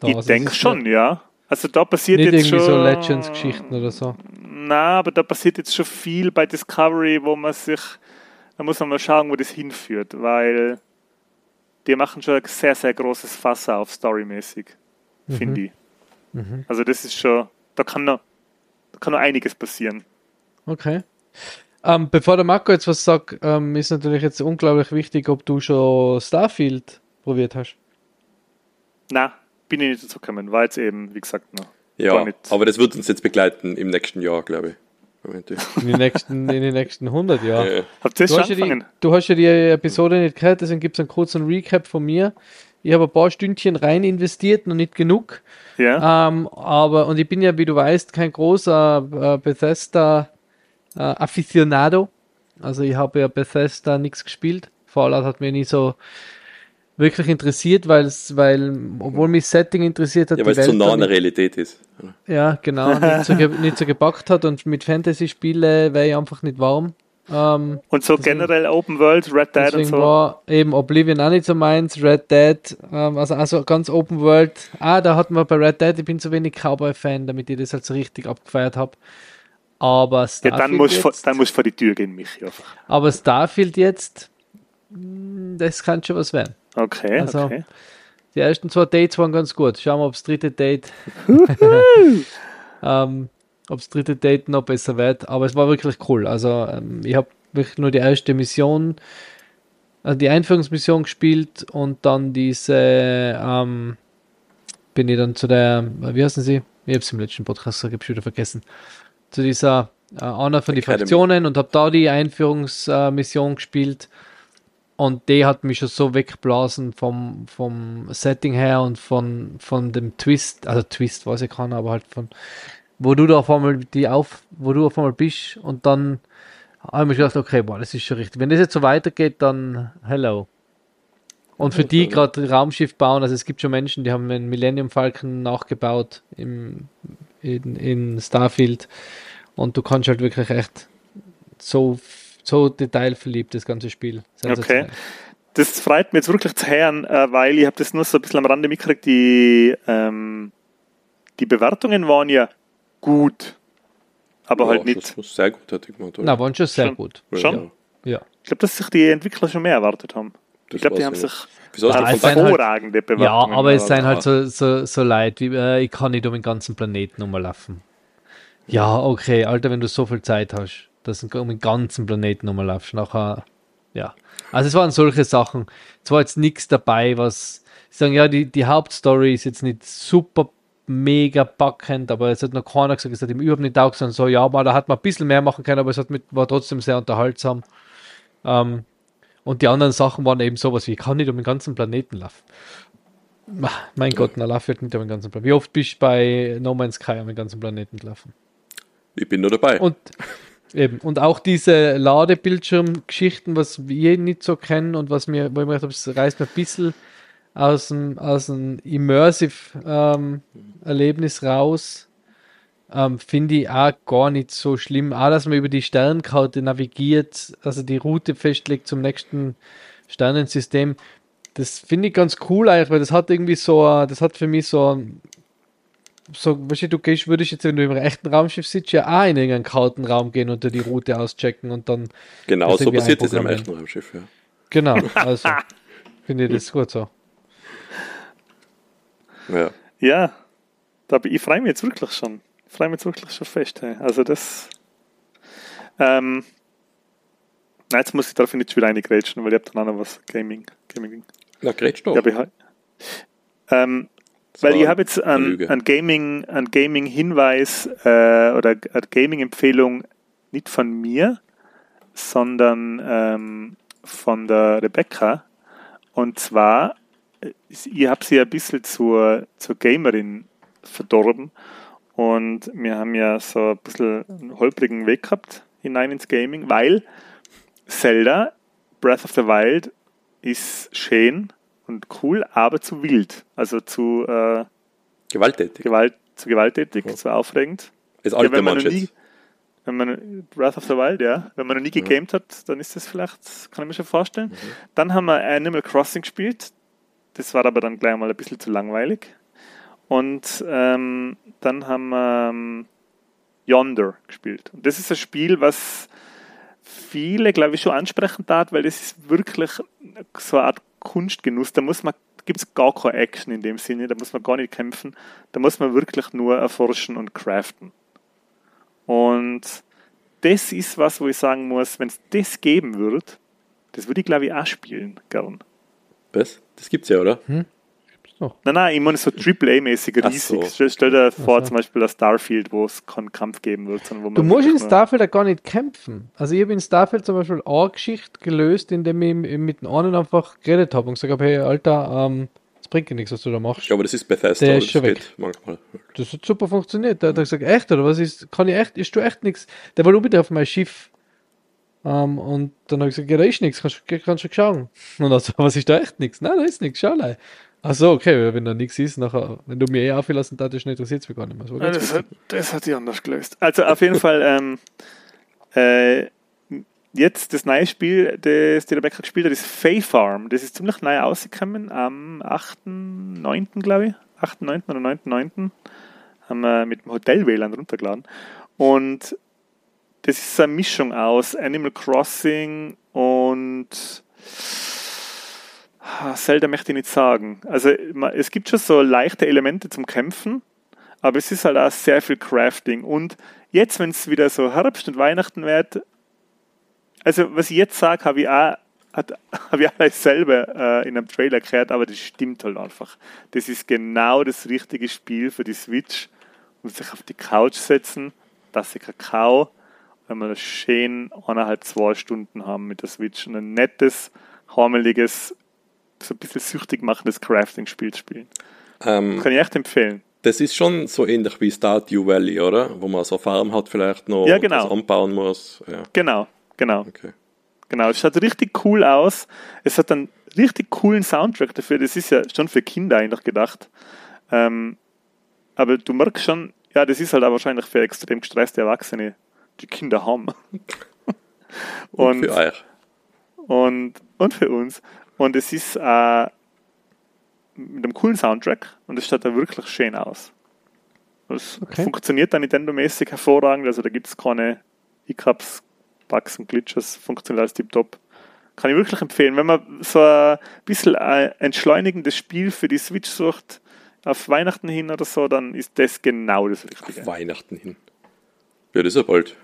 Da, ich denke schon, ja. Also da passiert nicht jetzt irgendwie schon. so Legends-Geschichten oder so. Na, aber da passiert jetzt schon viel bei Discovery, wo man sich, da muss man mal schauen, wo das hinführt, weil die machen schon ein sehr, sehr großes Fass auf, storymäßig, mhm. finde ich. Mhm. Also das ist schon, da kann noch, da kann noch einiges passieren. Okay. Ähm, bevor der Marco jetzt was sagt, ähm, ist natürlich jetzt unglaublich wichtig, ob du schon Starfield probiert hast. Na, bin ich nicht dazu gekommen, war jetzt eben, wie gesagt, noch. Ja, aber das wird uns jetzt begleiten im nächsten Jahr, glaube ich. In den nächsten, in den nächsten 100 Jahren. Ja, ja. Habt ihr du, hast ja die, du hast ja die Episode nicht gehört, deswegen gibt es einen kurzen Recap von mir. Ich habe ein paar Stündchen rein investiert, noch nicht genug. Ja. Ähm, aber, und ich bin ja, wie du weißt, kein großer äh, Bethesda äh, Aficionado. Also ich habe ja Bethesda nichts gespielt. Fallout hat mir nie so wirklich interessiert, weil es, weil, obwohl mich Setting interessiert hat, ja, weil es zu nah an der Realität ist. Ja, genau, nicht so, nicht so gepackt hat und mit Fantasy-Spiele wäre ich einfach nicht warm. Ähm, und so deswegen, generell Open World, Red Dead und so. war eben Oblivion auch nicht so meins, Red Dead, ähm, also, also ganz Open World. Ah, da hatten wir bei Red Dead, ich bin zu wenig Cowboy-Fan, damit ich das halt so richtig abgefeiert habe. Aber Starfield Ja, dann muss jetzt, vor, dann muss vor die Tür gehen, Michi. Aber Starfield jetzt, hm, das kann schon was werden. Okay, also, okay. Die ersten zwei Dates waren ganz gut. Schauen wir, ob das dritte Date ähm, ob das dritte Date noch besser wird. Aber es war wirklich cool. Also ähm, ich habe wirklich nur die erste Mission, also die Einführungsmission gespielt und dann diese ähm, bin ich dann zu der, wie heißen sie? Ich habe es im letzten Podcast ich wieder vergessen. Zu dieser äh, einer von den Fraktionen und habe da die Einführungsmission äh, gespielt und die hat mich schon so weggeblasen vom, vom Setting her und von, von dem Twist, also Twist weiß ich kann, aber halt von, wo du da auf einmal die auf, wo du auf einmal bist und dann habe ich mir gedacht, okay, boah, das ist schon richtig. Wenn das jetzt so weitergeht, dann hello. Und für die gerade Raumschiff bauen, also es gibt schon Menschen, die haben einen Millennium Falcon nachgebaut im, in, in Starfield und du kannst halt wirklich echt so so detailverliebt, das ganze Spiel. Okay. Das freut mich jetzt wirklich zu hören, äh, weil ich habe das nur so ein bisschen am Rande mitgekriegt, die, ähm, die Bewertungen waren ja gut, aber ja, halt nicht. Sehr gut, hätte ich gemacht. Na, waren schon sehr schon? gut. Schon? Ja. Ich glaube, dass sich die Entwickler schon mehr erwartet haben. Das ich glaube, die haben sich ja, hervorragende halt, Bewertungen. Ja, aber es sind halt so, so, so leid, wie äh, ich kann nicht um den ganzen Planeten rumlaufen. Ja, okay, Alter, wenn du so viel Zeit hast dass du um den ganzen Planeten nochmal laufst. Nachher, ja. Also es waren solche Sachen. Es war jetzt nichts dabei, was sagen, ja, die, die Hauptstory ist jetzt nicht super mega packend, aber es hat noch keiner gesagt, es hat ihm überhaupt nicht taugt, sondern so, ja, mal, da hat man ein bisschen mehr machen können, aber es hat mit, war trotzdem sehr unterhaltsam. Ähm, und die anderen Sachen waren eben sowas wie, ich kann nicht um den ganzen Planeten laufen. Mein Gott, na, lauf halt nicht um den ganzen Planeten. Wie oft bist du bei No Man's Sky um den ganzen Planeten gelaufen? Ich bin nur dabei. Und Eben. Und auch diese Ladebildschirmgeschichten, was wir nicht so kennen und was mir, wo ich mir gedacht habe, es reißt mir ein bisschen aus dem, aus dem Immersive-Erlebnis ähm, raus. Ähm, Finde ich auch gar nicht so schlimm. Auch, dass man über die Sternkarte navigiert, also die Route festlegt zum nächsten Sternensystem. Das finde ich ganz cool eigentlich, weil das hat irgendwie so, das hat für mich so so, weißt du, du gehst, würdest jetzt, wenn du im rechten Raumschiff sitzt, ja auch in irgendeinen kalten Raum gehen und dir die Route auschecken und dann. Genau, so passiert es im rechten Raumschiff, ja. Genau, also finde ich das gut so. Ja. Ja, da, ich freue mich jetzt wirklich schon. Ich freue mich jetzt wirklich schon fest. Hey. Also das. Ähm, nein, jetzt muss ich darauf nicht wieder reingrätschen, weil ich habe dann auch noch was Gaming. Gaming. Na, grätsch doch. Ja, halt, ähm, weil ich habe jetzt einen, einen Gaming, einen Gaming-Hinweis äh, oder eine Gaming-Empfehlung nicht von mir, sondern ähm, von der Rebecca. Und zwar, äh, ich habe sie ein bisschen zur, zur Gamerin verdorben. Und wir haben ja so ein bisschen einen holprigen Weg gehabt hinein ins Gaming, weil Zelda Breath of the Wild ist schön und cool, aber zu wild. Also zu äh, gewalttätig. Gewalt, zu gewalttätig, ja. zu aufregend. Ist alte ja, wenn nie, wenn man Breath of the Wild, ja, wenn man noch nie gegamed ja. hat, dann ist das vielleicht, kann ich mir schon vorstellen. Mhm. Dann haben wir Animal Crossing gespielt. das war aber dann gleich mal ein bisschen zu langweilig. Und ähm, dann haben wir ähm, Yonder gespielt. Und das ist ein Spiel, was viele, glaube ich, schon ansprechen tat, weil das ist wirklich so eine Art Kunstgenuss. Da muss man gibt es gar keine Action in dem Sinne, da muss man gar nicht kämpfen, da muss man wirklich nur erforschen und craften. Und das ist was, wo ich sagen muss, wenn es das geben würde, das würde ich glaube ich auch spielen, gern. Was? Das gibt's ja, oder? Hm? Nein, nein, ich meine so AAA-mäßig riesig. So. Stell, dir vor, so. zum Beispiel das Starfield, wo es keinen Kampf geben wird. Sondern wo man du musst in Starfield ja gar nicht kämpfen. Also ich habe in Starfield zum Beispiel eine Geschichte gelöst, indem ich mit dem einen einfach geredet habe und gesagt habe, hey Alter, ähm, das bringt ja nichts, was du da machst. Ja, aber das ist Bethesda, Der ist schon weg. manchmal. Das hat super funktioniert. Da hat er gesagt, echt, oder was ist, kann ich echt, ist du echt nichts. Der war nur bitte auf mein Schiff. Um, ähm, und dann habe ich gesagt, ja, da ist nichts, kannst, kannst du schauen. Und also, was ist da echt nichts? Nein, da ist nichts, schau mal. Ach so, okay, wenn da nichts ist, nachher, wenn du mir eh aufgelassen hast, interessiert es mich gar nicht mehr. Das, ja, das, hat, das hat sich anders gelöst. Also auf jeden Fall, ähm, äh, jetzt das neue Spiel, das die Rebecca gespielt hat, ist Fay Farm. Das ist ziemlich neu rausgekommen am 8.9., glaube ich. 8.9. oder 9.9. haben wir mit dem Hotel WLAN runtergeladen. Und das ist eine Mischung aus Animal Crossing und Zelda möchte ich nicht sagen. Also es gibt schon so leichte Elemente zum Kämpfen, aber es ist halt auch sehr viel Crafting. Und jetzt, wenn es wieder so Herbst und Weihnachten wird, also was ich jetzt sage, habe ich auch habe ich alles selber äh, in einem Trailer gehört, aber das stimmt halt einfach. Das ist genau das richtige Spiel für die Switch. Und sich auf die Couch setzen, dass sie Kakao, wenn wir schön eineinhalb, zwei Stunden haben mit der Switch und ein nettes, harmeliges so ein bisschen süchtig machendes Crafting-Spiel spielen. Ähm, Kann ich echt empfehlen. Das ist schon so ähnlich wie Stardew Valley, oder? Wo man so eine Farm hat vielleicht noch ja, genau. das anbauen muss. Ja. Genau, genau. Okay. Genau, es schaut richtig cool aus. Es hat einen richtig coolen Soundtrack dafür. Das ist ja schon für Kinder eigentlich gedacht. Ähm, aber du merkst schon, ja, das ist halt auch wahrscheinlich für extrem gestresste Erwachsene, die Kinder haben. und, und für euch. Und, und für uns. Und es ist äh, mit einem coolen Soundtrack und es schaut da wirklich schön aus. Es okay. funktioniert dann Nintendo-mäßig hervorragend, also da gibt es keine Hiccups, Bugs und Glitches, funktioniert alles tiptop. Kann ich wirklich empfehlen. Wenn man so ein bisschen ein entschleunigendes Spiel für die Switch sucht, auf Weihnachten hin oder so, dann ist das genau das Richtige. Auf Weihnachten hin. Ja, das ist ja bald.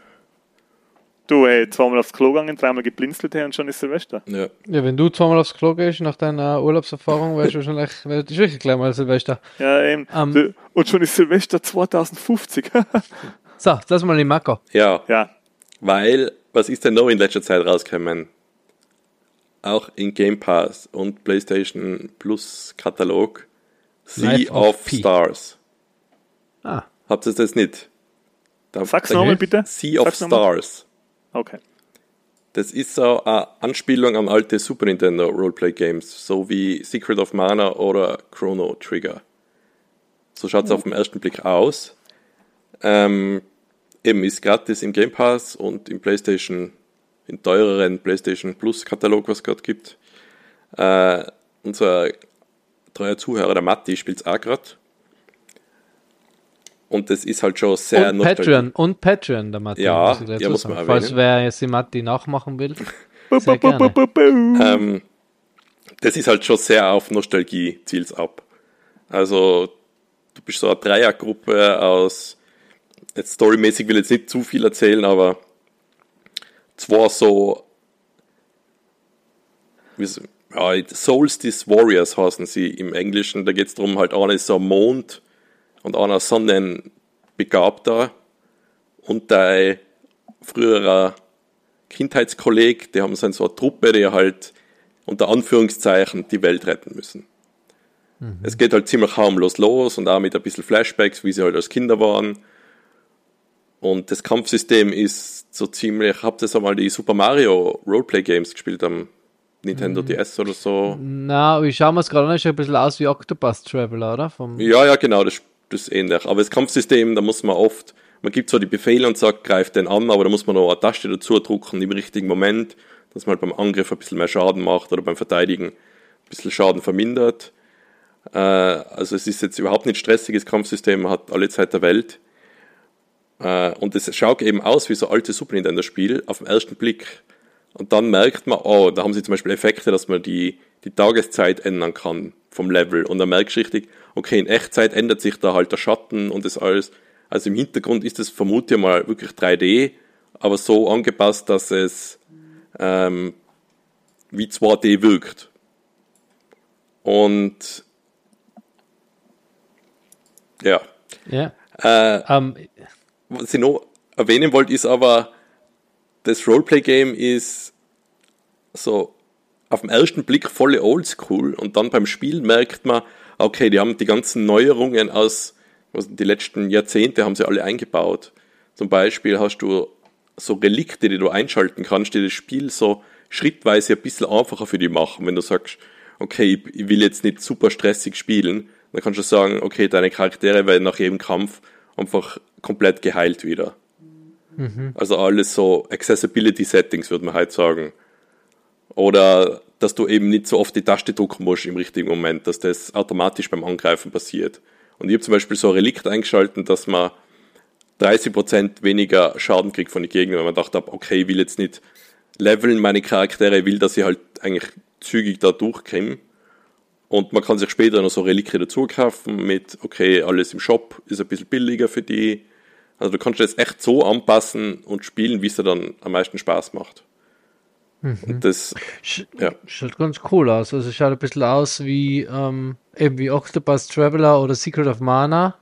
Du, ey, zweimal aufs Klo gegangen, dreimal geblinzelt hey, und schon ist Silvester. Ja. ja, wenn du zweimal aufs Klo gehst nach deiner Urlaubserfahrung, wärst du wahrscheinlich, wärst du wirklich gleich mal Silvester. Ja, eben. Um, ähm, und schon ist Silvester 2050. so, lass mal den Macker. Ja. Ja. Weil, was ist denn noch in letzter Zeit rausgekommen? Auch in Game Pass und PlayStation Plus Katalog Sea of, of Stars. Ah. Habt ihr das nicht? Da, Sag's nochmal bitte. Sea of Sag's Stars. Okay. Das ist so eine Anspielung an alte Super Nintendo Roleplay Games, so wie Secret of Mana oder Chrono Trigger. So schaut es mhm. auf den ersten Blick aus. Ähm, eben ist gratis im Game Pass und im PlayStation, im teureren PlayStation Plus Katalog, was es gerade gibt. Äh, unser treuer Zuhörer, der Matti, spielt es auch gerade. Und das ist halt schon sehr und Patreon Und Patreon, der Matti. Ja, muss ja muss man Falls wer jetzt die Matti nachmachen will. sehr gerne. Ähm, das ist halt schon sehr auf Nostalgie, zielt's ab. Also, du bist so eine Dreiergruppe aus, jetzt storymäßig will ich jetzt nicht zu viel erzählen, aber zwar so, wie, ja, Solstice Warriors heißen sie im Englischen, da geht es darum, halt eine ist so Mond, und einer Sonnenbegabter und dein früherer Kindheitskolleg, die haben so eine Truppe, die halt unter Anführungszeichen die Welt retten müssen. Mhm. Es geht halt ziemlich harmlos los und auch mit ein bisschen Flashbacks, wie sie halt als Kinder waren. Und das Kampfsystem ist so ziemlich, habt ihr so mal die Super Mario Roleplay Games gespielt am Nintendo mhm. DS oder so? Na, ich schaue mir es gerade an, schaut ein bisschen aus wie Octopus Traveler, oder? Vom ja, ja, genau, das das ist ähnlich. Aber das Kampfsystem, da muss man oft, man gibt so die Befehle und sagt, greift den an, aber da muss man noch eine Taste dazu drücken im richtigen Moment, dass man halt beim Angriff ein bisschen mehr Schaden macht oder beim Verteidigen ein bisschen Schaden vermindert. Äh, also es ist jetzt überhaupt nicht stressiges Kampfsystem, man hat alle Zeit der Welt. Äh, und es schaut eben aus wie so alte Super Nintendo-Spiel auf den ersten Blick. Und dann merkt man, oh, da haben sie zum Beispiel Effekte, dass man die, die Tageszeit ändern kann vom Level. Und dann merkst du richtig, okay, in Echtzeit ändert sich da halt der Schatten und das alles. Also im Hintergrund ist es vermutlich mal wirklich 3D, aber so angepasst, dass es ähm, wie 2D wirkt. Und ja. Ja. Äh, Ähm, was ich noch erwähnen wollte, ist aber, das Roleplay-Game ist so auf den ersten Blick volle Oldschool und dann beim Spiel merkt man, okay, die haben die ganzen Neuerungen aus was, die letzten Jahrzehnte haben sie alle eingebaut. Zum Beispiel hast du so Relikte, die du einschalten kannst, die das Spiel so schrittweise ein bisschen einfacher für dich machen. Wenn du sagst, okay, ich, will jetzt nicht super stressig spielen, dann kannst du sagen, okay, deine Charaktere werden nach jedem Kampf einfach komplett geheilt wieder. Also alles so Accessibility Settings, würde man halt sagen. Oder dass du eben nicht so oft die Taste drücken musst im richtigen Moment, dass das automatisch beim Angreifen passiert. Und ich habe zum Beispiel so ein Relikt eingeschaltet, dass man 30% weniger Schaden kriegt von den Gegnern, weil man dachte, okay, ich will jetzt nicht leveln meine Charaktere, ich will, dass sie halt eigentlich zügig da durchkommen. Und man kann sich später noch so Relikte dazu kaufen mit, okay, alles im Shop ist ein bisschen billiger für die. Also du kannst das echt so anpassen und spielen, wie es dir dann am meisten Spaß macht. Und das, sch ja. Schaut ganz cool aus. Also schaut ein bisschen aus wie ähm, eben wie Octopus Traveler oder Secret of Mana,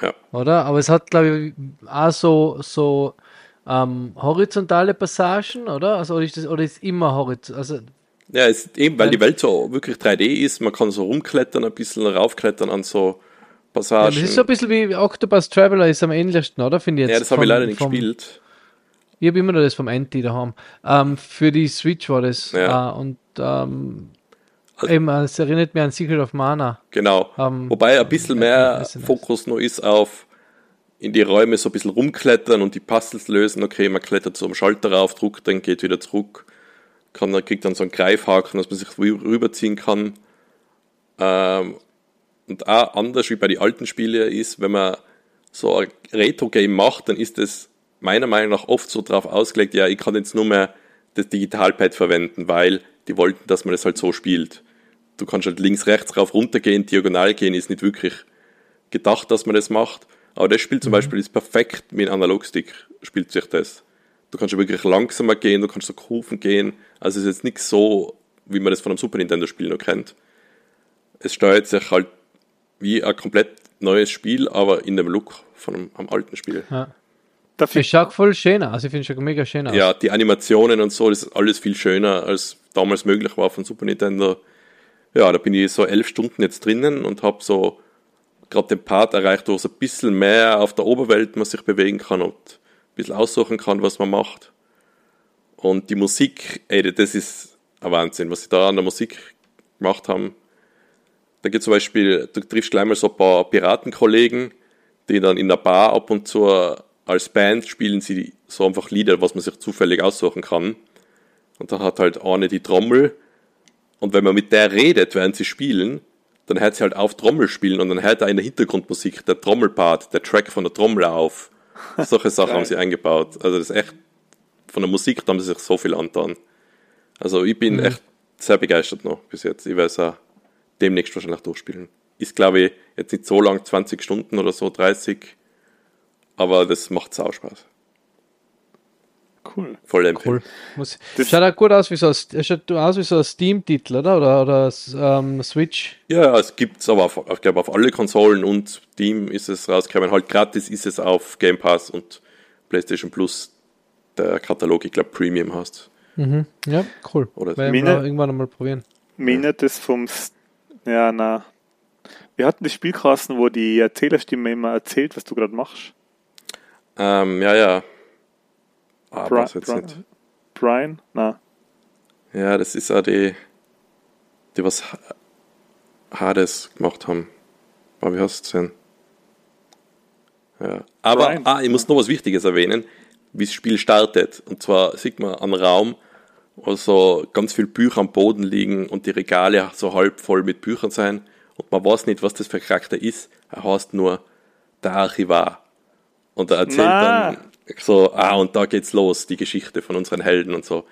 ja. oder? Aber es hat, glaube ich, auch so, so ähm, horizontale Passagen, oder? Also oder ist das oder ist immer horizontal? Also Ja, es ist eben, weil die Welt so wirklich 3D ist, man kann so rumklettern, ein bisschen raufklettern an so ja, das Passagen. ist so ein bisschen wie Octopus Traveler ist am ähnlichsten, oder? Finde ich jetzt. Ja, das habe ich leider nicht vom- gespielt. Ich habe immer noch das vom Anti daheim. Ähm, für die Switch war das. Ja. Äh, und ähm, Also- eben, es erinnert mich an Secret of Mana. Genau. Ähm, Wobei ein bisschen mehr das nice. Fokus nur ist auf in die Räume so ein bisschen rumklettern und die Puzzles lösen. Okay, man klettert so am Schalter rauf, druckt, dann geht wieder zurück. Kann, dann kriegt dann so einen Greifhaken, dass man sich rü- rüberziehen kann. Ähm, und auch anders wie bei den alten Spielen ist, wenn man so ein Retro-Game macht, dann ist es meiner Meinung nach oft so drauf ausgelegt, ja, ich kann jetzt nur mehr das Digitalpad verwenden, weil die wollten, dass man das halt so spielt. Du kannst halt links, rechts, rauf, runter gehen, diagonal gehen, ist nicht wirklich gedacht, dass man das macht. Aber das Spiel zum Beispiel ist perfekt mit einem Analogstick, spielt sich das. Du kannst ja wirklich langsamer gehen, du kannst so Kurven gehen. Also es ist jetzt nichts so, wie man das von einem Super Nintendo-Spiel noch kennt. Es steuert sich halt wie ein komplett neues Spiel, aber in dem Look von einem, einem alten Spiel. Dafür Es schaut voll schön aus. Also ich finde es schon mega schön aus. Ja, die Animationen und so, das ist alles viel schöner, als damals möglich war von Super Nintendo. Ja, da bin ich so elf Stunden jetzt drinnen und habe so gerade den Part erreicht, wo es ein bisschen mehr auf der Oberwelt man sich bewegen kann und ein bisschen aussuchen kann, was man macht. Und die Musik, ey, das ist ein Wahnsinn, was sie da an der Musik gemacht haben. Da gibt zum Beispiel, du triffst gleich mal so ein paar Piratenkollegen, die dann in der Bar ab und zu als Band spielen sie so einfach Lieder, was man sich zufällig aussuchen kann. Und dann hat halt eine die Trommel. Und wenn man mit der redet, während sie spielen, dann hört sie halt auf Trommel spielen und dann hört er in der Hintergrundmusik der Trommelpart, der Track von der Trommel auf. Solche Sachen haben sie eingebaut. Also das ist echt, von der Musik da haben sie sich so viel angetan. Also ich bin echt sehr begeistert noch bis jetzt. Ich werde es auch demnächst wahrscheinlich durchspielen. Ist glaube ich jetzt nicht so lang, 20 Stunden oder so, 30. Aber das macht sau Spaß. cool. Voll empfehlen. Cool. Muss, Das- schaut auch gut aus wie so ein, es schaut aus wie so ein Steam-Titel, oder? Oder, oder ähm, Switch. Ja, es gibt's aber auf, ich glaube auf alle Konsolen und Steam ist es rausgekommen. Halt gratis ist es auf Game Pass und PlayStation Plus der Katalog, ich glaube Premium hast. Ja, cool. Oder- Werden Mine- wir irgendwann einmal probieren. Minnet das vom. S- Ja, na. Wir hatten das Spielkasten, wo die Erzählerstimme immer erzählt, was du gerade machst. Ähm, ja, ja. Aber Bri jetzt Bri nicht. Brian? Na. Ja, das ist auch die, die was Ha- Hades gemacht haben. Aber wie heißt es denn? Ja. Aber Brian. ah, ich muss noch was Wichtiges erwähnen, wie das Spiel startet. Und zwar sieht man einen Raum, wo so ganz viele Bücher am Boden liegen und die Regale so halb voll mit Büchern sein. und man weiß nicht, was das für ein Charakter ist. Er heißt nur der Archivar. Und er erzählt Na. dann so, ah, und da geht's los, die Geschichte von unseren Helden und so.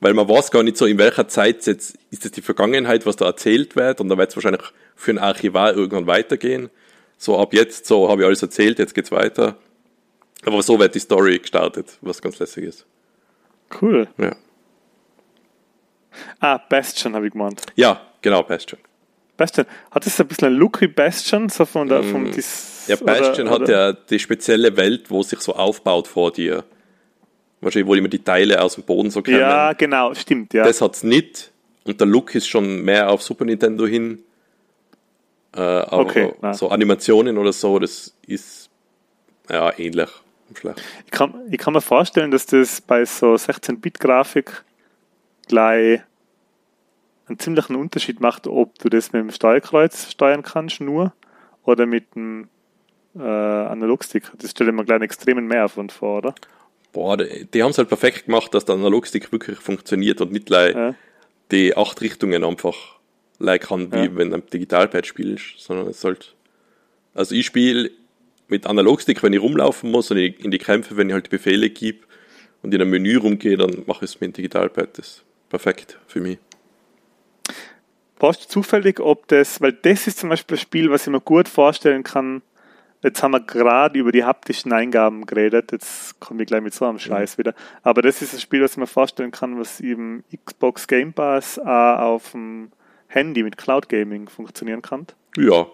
Weil man weiß gar nicht so, in welcher Zeit jetzt ist es die Vergangenheit, was da erzählt wird, und dann wird es wahrscheinlich für einen Archivar irgendwann weitergehen. So ab jetzt, so habe ich alles erzählt, jetzt geht's weiter. Aber so wird die Story gestartet, was ganz lässig ist. Cool. Ja, Ah, Bastion habe ich gemeint. ja genau, Bastion. Bastion. Hat es ein bisschen ein Look wie Bastion? So von der, vom Dis Mm. Ja, Bastion oder, hat oder? ja die spezielle Welt, wo sich so aufbaut vor dir. Wahrscheinlich, wo immer die Teile aus dem Boden so kommen. Ja, genau, stimmt, ja. Das hat's nicht. Und der Look ist schon mehr auf Super Nintendo hin. Äh, aber Okay, so Animationen oder so, das ist ja ähnlich. Ich kann, ich kann mir vorstellen, dass das bei so 16-Bit-Grafik gleich einen ziemlichen Unterschied macht, ob du das mit dem Steuerkreuz steuern kannst nur oder mit dem äh, Analogstick. Das stelle ich mir gleich einen extremen Mehraufwand vor, oder? Boah, die, die haben es halt perfekt gemacht, dass der Analogstick wirklich funktioniert und nicht gleich Ja. die acht Richtungen einfach like kann, wie Ja. wenn du am Digitalpad spielst, sondern es sollte. Also ich spiele mit Analogstick, wenn ich rumlaufen muss und in die Kämpfe, wenn ich halt Befehle gebe und in ein Menü rumgehe, dann mache ich es mit dem Digitalpad. Das ist perfekt für mich. Weißt du zufällig, ob das, weil das ist zum Beispiel ein Spiel, was ich mir gut vorstellen kann. Jetzt haben wir gerade über die haptischen Eingaben geredet, jetzt komme ich gleich mit so einem Scheiß wieder. Aber das ist ein Spiel, was ich mir vorstellen kann, was eben Xbox Game Pass auch auf dem Handy mit Cloud Gaming funktionieren kann. Ja.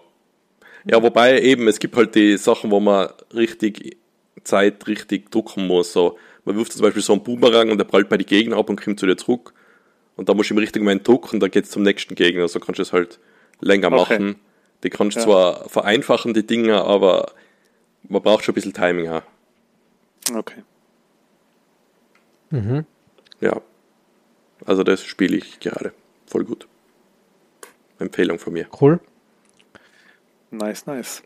Ja, wobei eben, es gibt halt die Sachen, wo man richtig Zeit richtig drucken muss. So, man wirft zum Beispiel so einen Boomerang und der prallt bei die Gegner ab und kommt zu dir zurück. Und da musst du im richtigen Moment drucken, dann geht's zum nächsten Gegner. So kannst du es halt länger Okay. machen. Die kannst du Ja. zwar vereinfachen, die Dinge, aber man braucht schon ein bisschen Timing. Ja. Okay. ja. Also das spiele ich gerade. Voll gut. Empfehlung von mir. Cool. Nice, nice.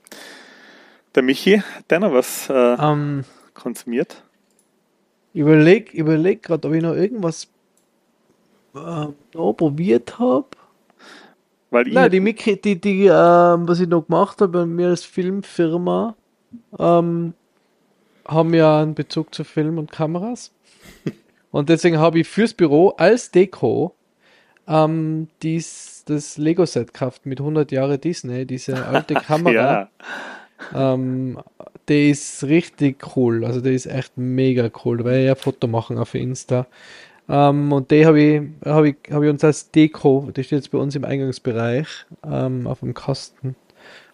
Der Michi, der noch was äh, Ähm, konsumiert? überleg, überleg gerade, ob ich noch irgendwas äh, noch probiert habe. Weil Nein, die, Mikri, die, die ähm, was ich noch gemacht habe, bei mir als Filmfirma, ähm, haben ja einen Bezug zu Film und Kameras. und deswegen habe ich fürs Büro als Deko ähm, dies, das Lego-Set gekauft mit 100 Jahre Disney, diese alte Kamera. ja, Ähm, der ist richtig cool. Also der ist echt mega cool. Ich ja Foto machen auf Insta. Ähm, und die habe ich, hab ich, hab ich uns als Deko, die steht jetzt bei uns im Eingangsbereich ähm, auf dem Kasten.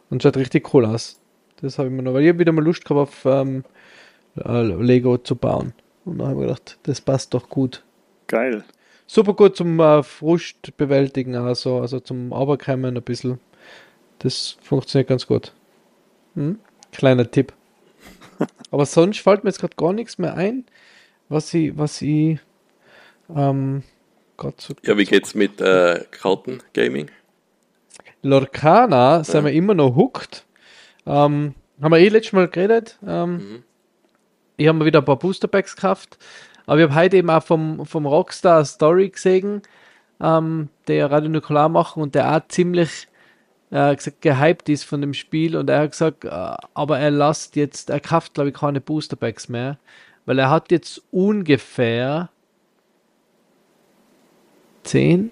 Und schaut richtig cool aus. Das habe ich mir noch, weil ich hab wieder mal Lust gehabt auf ähm, äh, Lego zu bauen. Und dann habe ich gedacht, das passt doch gut. geil. Super gut zum äh, Frust bewältigen, also, also zum Aberkämmen ein bisschen. Das funktioniert ganz gut. Hm? Kleiner Tipp. Aber sonst fällt mir jetzt gerade gar nichts mehr ein, was ich, was ich, ähm, Gott so Ja, wie geht's mit äh, Kartengaming? Lorcana sind wir immer noch hooked. Ähm, haben wir eh letztes Mal geredet. Ähm, Ich habe mir wieder ein paar Boosterpacks gekauft. Aber ich habe heute eben auch vom, vom Rockstar Story gesehen, ähm, der Radio Nukular machen und der auch ziemlich äh, gesagt, gehypt ist von dem Spiel. Und er hat gesagt, äh, aber er lasst jetzt, er kauft glaube ich keine Boosterpacks mehr, weil er hat jetzt ungefähr 10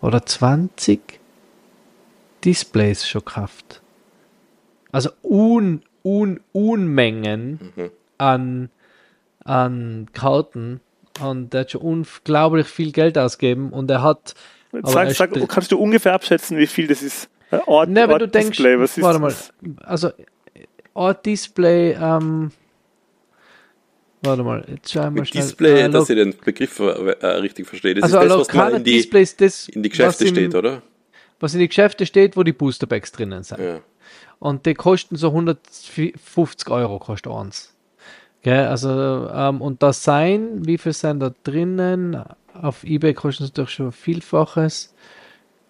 oder 20 Displays schon gekauft. Also un, un, Unmengen an, an Karten. Und der hat schon unglaublich viel Geld ausgegeben und er hat. aber Sag, er sag, kannst du ungefähr abschätzen, wie viel das ist? Äh, Ort, Ne, wenn Ort du denkst, Display, was ist warte mal, das? also Art Display, ähm, warte mal, jetzt schauen wir Mit schnell. Display, Äh, dass lo- ich den Begriff äh, äh, richtig verstehe. Das also ist das, was in die, Displays, das, in die Geschäfte im, steht, oder? Was in die Geschäfte steht, wo die Boosterbacks drinnen sind. Ja. Und die kosten so 150 Euro, kostet eins. Gell, also, ähm, und das sein, wie viel sind da drinnen? Auf Ebay kosten sie doch schon Vielfaches.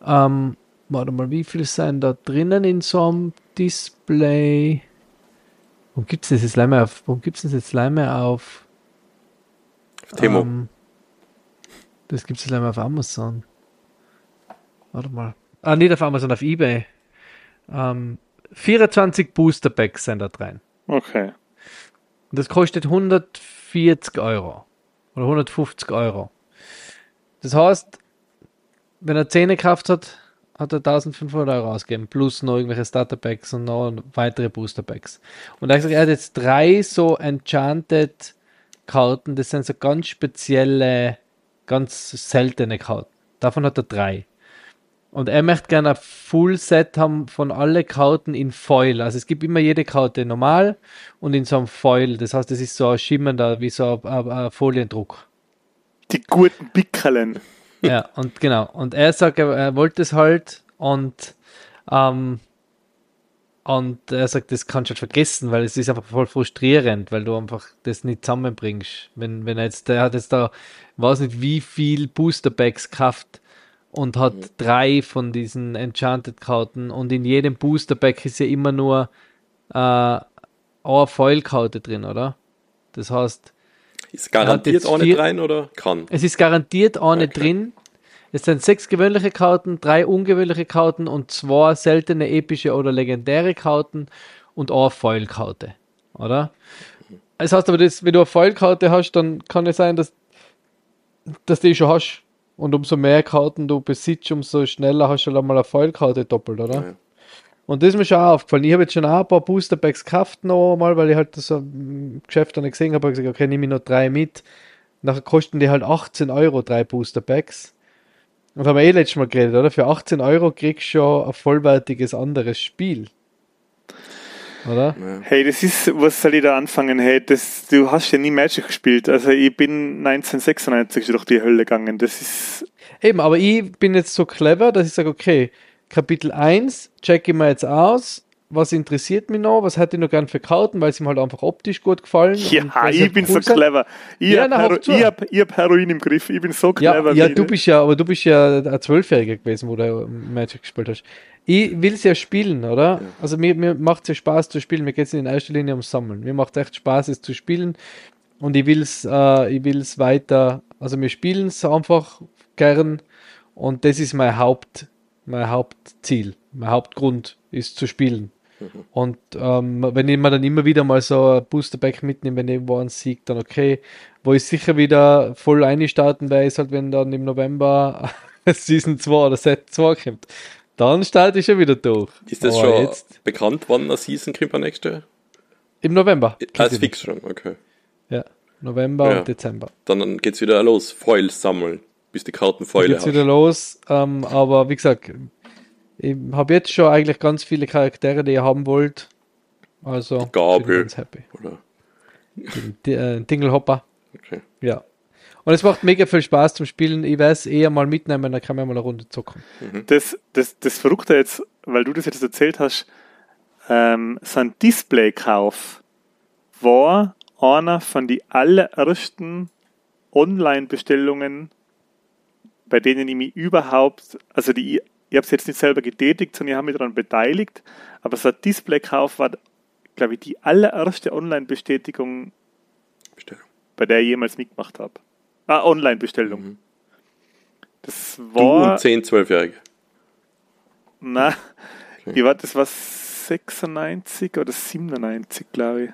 Ähm, warte mal, wie viel sind da drinnen in so einem Display? Warum gibt es das jetzt leider auf, warum gibt's das jetzt leider auf, Temo. ähm, das gibt es leider auf Amazon. Warte mal. Ah, nicht auf Amazon, auf Ebay. Ähm, 24 Booster Packs sind da drin. Okay. Und das kostet 140 Euro. Oder 150 Euro. Das heißt, wenn er 10 gekauft hat, hat er 1500 Euro ausgegeben. Plus noch irgendwelche Starter Packs und noch weitere Booster Packs. Und er hat gesagt, er hat jetzt drei so Enchanted Karten. Das sind so ganz spezielle, ganz seltene Karten. Davon hat er drei. Und er möchte gerne ein Full-Set haben von alle Karten in Foil. Also es gibt immer jede Karte normal und in so einem Foil. Das heißt, es ist so ein schimmernder, wie so ein, ein Foliendruck. Die guten Pickerlen. Ja, und genau. Und er sagt, er, er wollte es halt und ähm, und er sagt, das kannst du halt vergessen, weil es ist einfach voll frustrierend, weil du einfach das nicht zusammenbringst. Wenn, wenn er jetzt, der hat jetzt da, weiß nicht wie viel Booster Packs gekauft und hat mhm. drei von diesen Enchanted-Karten und in jedem Booster-Pack ist ja immer nur äh, eine Foil-Karte drin, oder? Das heißt. Ist garantiert auch nicht rein oder kann? Es ist garantiert auch nicht okay. drin. Es sind sechs gewöhnliche Karten, drei ungewöhnliche Karten und zwei seltene epische oder legendäre Karten und eine Foil-Karte, oder? Das heißt aber, das, wenn du eine Foil-Karte hast, dann kann es sein, dass, dass du die schon hast. Und umso mehr Karten du besitzt, umso schneller hast du dann mal eine Foilkarte doppelt, oder? Ja. Und das ist mir schon auch aufgefallen. Ich habe jetzt schon auch ein paar Booster Packs gekauft noch mal, weil ich halt das im Geschäft dann gesehen habe. Ich gesagt, okay, nehme ich noch drei mit. Nachher kosten die halt 18 Euro, drei Booster Packs. Und haben wir eh letztes Mal geredet, oder? Für 18 Euro kriegst du schon ein vollwertiges anderes Spiel oder? Hey, das ist, was soll ich da anfangen? Hey, das, du hast ja nie Magic gespielt. Also ich bin 1996 durch die Hölle gegangen. Das ist. Eben, aber ich bin jetzt so clever, dass ich sage, okay, Kapitel 1 check ich mir jetzt aus, was interessiert mich noch, was hätte ich noch gern für Karten, weil es ihm halt einfach optisch gut gefallen. Ja, ich bin cool so clever. Ich ja, habe Hero hab, hab Heroin im Griff, ich bin so clever. Ja, ja du bist ja, aber du bist ja ein Zwölfjähriger gewesen, wo du Magic gespielt hast. Ich will es ja spielen, oder? Ja. Also mir, mir macht es ja Spaß zu spielen, mir geht es in erster Linie ums Sammeln. Mir macht es echt Spaß, es zu spielen und ich will es äh, ich will's weiter, also wir spielen es einfach gern und das ist mein Haupt, mein Hauptziel, mein Hauptgrund ist zu spielen. Und ähm, wenn ich mir dann immer wieder mal so ein Boosterback mitnehme, wenn irgendwo ein Sieg, dann okay. Wo ich sicher wieder voll einstarten werde, ist halt, wenn dann im November Season 2 oder Set 2 kommt. Dann starte ich schon wieder durch. Ist das Aber schon jetzt, bekannt, wann eine Season kommt nächste? Im November. Als fix schon, okay. Ja, November ja. und Dezember. Dann geht's wieder los, Foils sammeln, bis die Karten Foil Geht's wieder los, ähm, aber wie gesagt, ich habe jetzt schon eigentlich ganz viele Charaktere, die ihr haben wollt. Also, Gabel. bin ganz happy. Oder? äh, Dingelhopper. Okay. Ja. Und es macht mega viel Spaß zum Spielen. Ich weiß eher mal mitnehmen, dann kann man mal eine Runde zocken. Mhm. Das, das, das Verrückte jetzt, weil du das jetzt erzählt hast, ähm, so ein Display-Kauf war einer von den allerersten Online-Bestellungen, bei denen ich mich überhaupt, also die ich habe es jetzt nicht selber getätigt, sondern ich habe mich daran beteiligt. Aber so ein Display-Kauf war, glaube ich, die allererste Online-Bestätigung, bei der ich jemals mitgemacht habe. Ah, Online-Bestellung. Mhm. Das war. Du 10, 12-Jährige. Na, okay. ich war, das war 96 oder 97, glaube ich.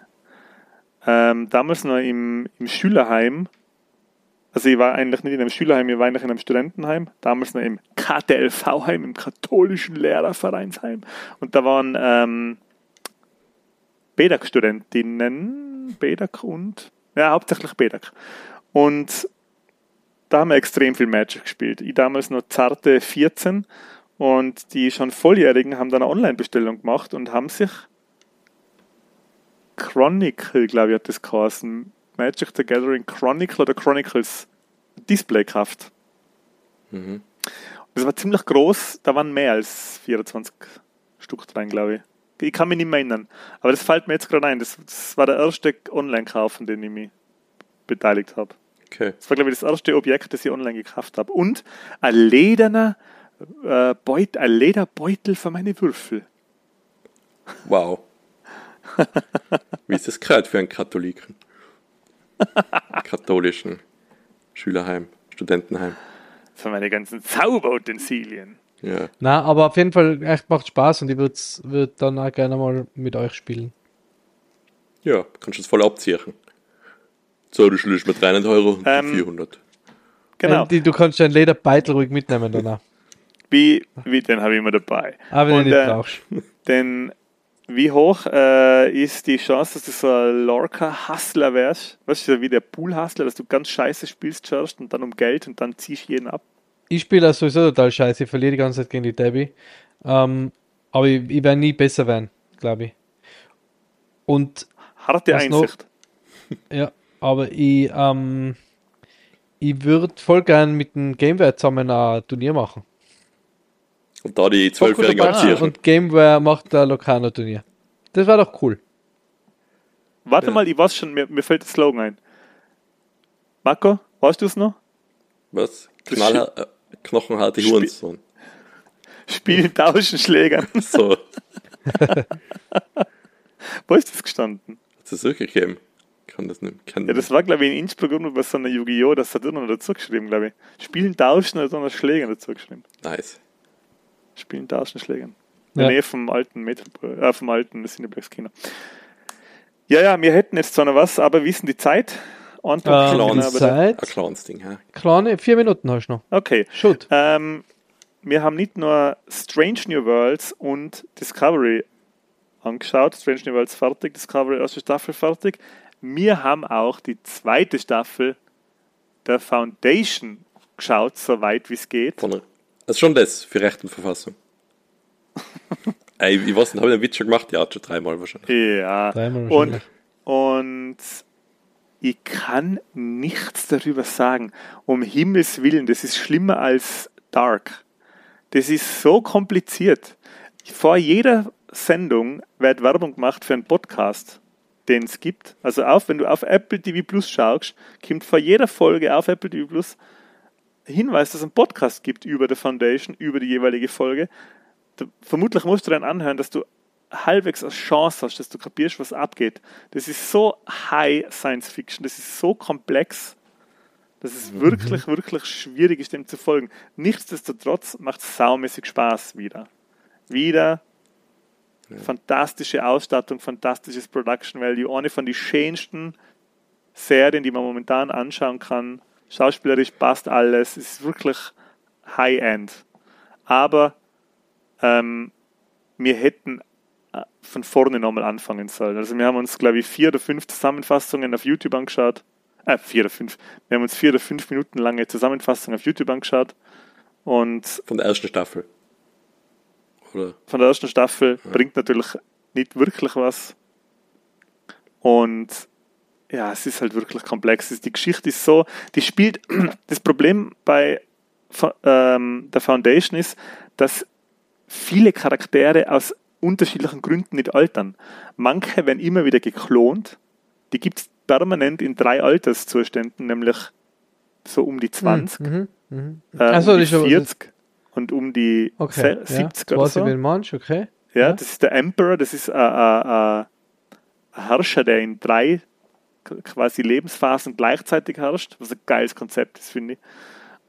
Ähm, damals noch im, im Schülerheim also ich war eigentlich nicht in einem Schülerheim, ich war eigentlich in einem Studentenheim, damals noch im KTLV-Heim, im katholischen Lehrervereinsheim. Und da waren ähm, BEDAC-Studentinnen, BEDAC und, ja, hauptsächlich BEDAC. Und da haben wir extrem viel Magic gespielt. Ich damals noch zarte 14 und die schon Volljährigen haben dann eine Online-Bestellung gemacht und haben sich Chronicle, glaube ich, hat das geheißen, Magic the Gathering Chronicle oder Chronicles Displaykraft. Mhm. Das war ziemlich groß, da waren mehr als 24 Stück drin, glaube ich. Ich kann mich nicht mehr erinnern. Aber das fällt mir jetzt gerade ein. Das, das war der erste Online-Kauf, an dem ich mich beteiligt habe. Okay. Das war, glaube ich, das erste Objekt, das ich online gekauft habe. Und ein lederner äh, Beut, ein Lederbeutel für meine Würfel. Wow. Wie ist das gerade für einen Katholiken? katholischen Schülerheim, Studentenheim. Für meine ganzen Zauberutensilien. Ja. Na, aber auf jeden Fall echt macht Spaß und ich würde würd dann auch gerne mal mit euch spielen. Ja, kannst du es voll abziehen. So, du schließt mit 300 Euro und Ähm, 400. Genau. Andy, du kannst deinen Lederbeitel ruhig mitnehmen danach. Wie, wie, den habe ich immer dabei. Aber wenn Und, du nicht äh, brauchst. Denn wie hoch äh, ist die Chance, dass du so ein Lorca-Hustler wärst? Weißt du, wie der Pool-Hustler, dass du ganz scheiße spielst zuerst und dann um Geld und dann ziehst jeden ab? Ich spiele auch sowieso total scheiße. Ich verliere die ganze Zeit gegen die Debbie. Ähm, aber ich, ich werde nie besser werden, glaube ich. Und Harte Was noch? Einsicht. ja, aber ich, ähm, ich würde voll gern mit dem Gameware zusammen ein Turnier machen. Und da die Zwölfjährigen abziehen. Und Gameware macht ein Locarno-Turnier. Das war doch cool. Warte Ja. mal, ich weiß schon, mir, mir fällt der Slogan ein. Marco, weißt du es noch? Was? Das Knall, äh, knochenharte Spiel- Hurensohn. Spielen, tauschen, Schlägern. So, Wo ist das gestanden? hat es wirklich gegeben? Kann das nicht. Kann Ja, das war, glaube ich, in Innsbruck irgendwo bei so einer Yu-Gi-Oh! Das hat irgendwo dazu geschrieben, glaube ich. Spielen, tauschen oder so einer Schlägern dazu geschrieben. nice. Spielen, tauschen, Schlägern. In Ja. der Nähe vom alten Metropol, äh, vom alten Cineplex Kino. Ja, ja, wir hätten jetzt zwar noch was, aber wie ist denn die Zeit? Ähm, genau, Clowns. aber- Zeit. Ein kleines Ding, hä? Kleine, vier Minuten hast du noch. Okay. Shoot. Ähm, wir haben nicht nur Strange New Worlds und Discovery angeschaut. Strange New Worlds fertig, Discovery erste Staffel fertig. Wir haben auch die zweite Staffel der Foundation geschaut, soweit wie es geht. Von, also schon das für Recht und Verfassung. Ey, ich weiß nicht, habe ich den Witz schon gemacht? Ja, schon dreimal wahrscheinlich. Ja. Dreimal Und, wahrscheinlich. und ich kann nichts darüber sagen. Um Himmels Willen, das ist schlimmer als Dark. Das ist so kompliziert. Vor jeder Sendung wird Werbung gemacht für einen Podcast, den es gibt. Also auf, wenn du auf Apple TV Plus schaust, kommt vor jeder Folge auf Apple TV Plus Hinweis, dass es einen Podcast gibt über The Foundation, über die jeweilige Folge. Da, vermutlich musst du dann anhören, dass du halbwegs eine Chance hast, dass du kapierst, was abgeht. Das ist so High Science Fiction, das ist so komplex, dass es wirklich, wirklich schwierig ist, dem zu folgen. Nichtsdestotrotz macht es saumäßig Spaß wieder. Wieder fantastische Ausstattung, fantastisches Production Value, eine von den schönsten Serien, die man momentan anschauen kann. Schauspielerisch passt alles, es ist wirklich High-End. Aber ähm, wir hätten äh, von vorne nochmal anfangen sollen. Also wir haben uns, glaube ich, vier oder fünf Zusammenfassungen auf YouTube angeschaut. Äh, vier oder fünf. Wir haben uns vier oder fünf Minuten lange Zusammenfassungen auf YouTube angeschaut. Und Von der ersten Staffel. Oder? von der ersten Staffel bringt natürlich nicht wirklich was. Und ja, es ist halt wirklich komplex. Die Geschichte ist so, die spielt, das Problem bei ähm, der Foundation ist, dass viele Charaktere aus unterschiedlichen Gründen nicht altern. Manche werden immer wieder geklont. Die gibt es permanent in drei Alterszuständen, nämlich so um die 20, Mhm, mhm. äh, Ach so, um die das ist aber- 40 und um die Okay. se- 70 ja, oder so. meinst, okay. Ja, Ja. das ist der Emperor, das ist ein, ein, ein ein Herrscher, der in drei quasi Lebensphasen gleichzeitig herrscht, was ein geiles Konzept ist, finde ich.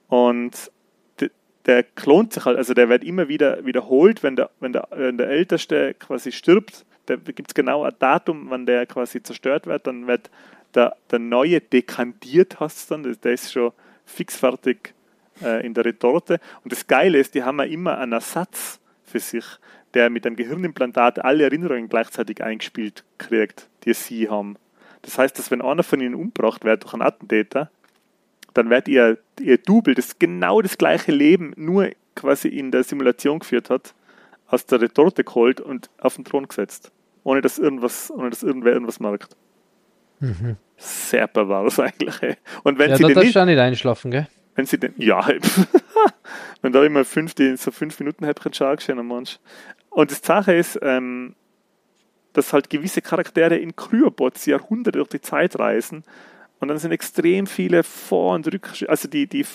Und de- der klont sich halt, also der wird immer wieder wiederholt, wenn der, wenn der, wenn der Älteste quasi stirbt, da gibt es genau ein Datum, wann der quasi zerstört wird, dann wird der, der Neue dekantiert, hast es dann, der ist schon fix fertig äh, in der Retorte. Und das Geile ist, die haben ja immer einen Ersatz für sich, der mit einem Gehirnimplantat alle Erinnerungen gleichzeitig eingespielt kriegt, die sie haben. Das heißt, dass wenn einer von ihnen umgebracht wird durch einen Attentäter, dann wird ihr, ihr Double, das genau das gleiche Leben nur quasi in der Simulation geführt hat, aus der Retorte geholt und auf den Thron gesetzt. Ohne dass irgendwas, ohne dass irgendwer irgendwas merkt. Sehr pervers eigentlich. ey. Und wenn Ja, sie da den darfst nicht, auch nicht einschlafen, gell? wenn sie den, ja, wenn da immer fünf, die, so fünf Minuten Häppchen schauen am Mensch. Und das Sache ist, ähm, dass halt gewisse Charaktere in Cryobots Jahrhunderte durch die Zeit reisen und dann sind extrem viele Vor- und Rück, also die, die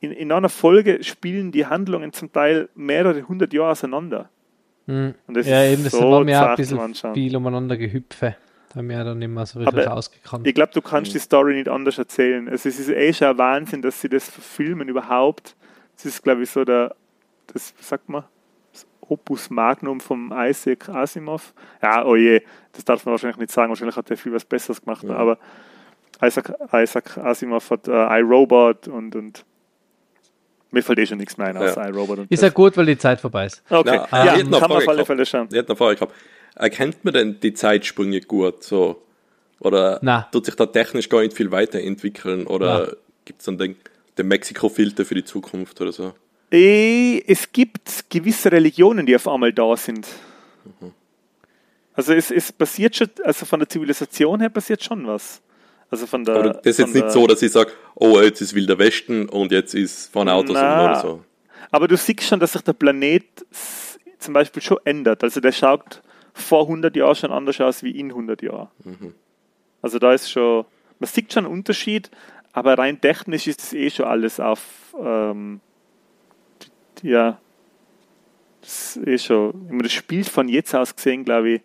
in, in einer Folge spielen die Handlungen zum Teil mehrere hundert Jahre auseinander. Mhm. Und das Ja, ist eben, das so war mir auch ein zart zum bisschen Anschauen. viel umeinander gehüpfe. Da haben wir ja dann nicht mehr so richtig Aber ausgekannt. Ich glaube, du kannst die Story nicht anders erzählen. Also es ist eh schon ein Wahnsinn, dass sie das verfilmen überhaupt. Das ist, glaube ich, so der, das, sagt man, Opus Magnum vom Isaac Asimov. Ja, oh je, das darf man wahrscheinlich nicht sagen, wahrscheinlich hat er viel was Besseres gemacht, ja. aber Isaac, Isaac Asimov hat äh, iRobot und, und mir fällt eh schon nichts mehr ein aus ja. iRobot. Und ist ja gut, weil die Zeit vorbei ist. Okay, Na, ja, kann man auf alle Fälle schauen. Ich hätte noch Frage gehabt. Erkennt man denn die Zeitsprünge gut so? Oder Na. tut sich da technisch gar nicht viel weiterentwickeln? Oder gibt es dann den, den Mexiko-Filter für die Zukunft oder so? Äh, es gibt gewisse Religionen, die auf einmal da sind. Mhm. Also es, es passiert schon, also von der Zivilisation her passiert schon was. Also von der. Aber das ist jetzt nicht so, dass ich sage, oh, jetzt ist Wilder Westen und jetzt ist von Autos Na, oder so. Aber du siehst schon, dass sich der Planet zum Beispiel schon ändert. Also der schaut vor 100 Jahren schon anders aus wie in 100 Jahren. Mhm. Also da ist schon, man sieht schon einen Unterschied, aber rein technisch ist das eh schon alles auf, ähm, ja, das ist schon, wenn man das spielt von jetzt aus gesehen, glaube ich,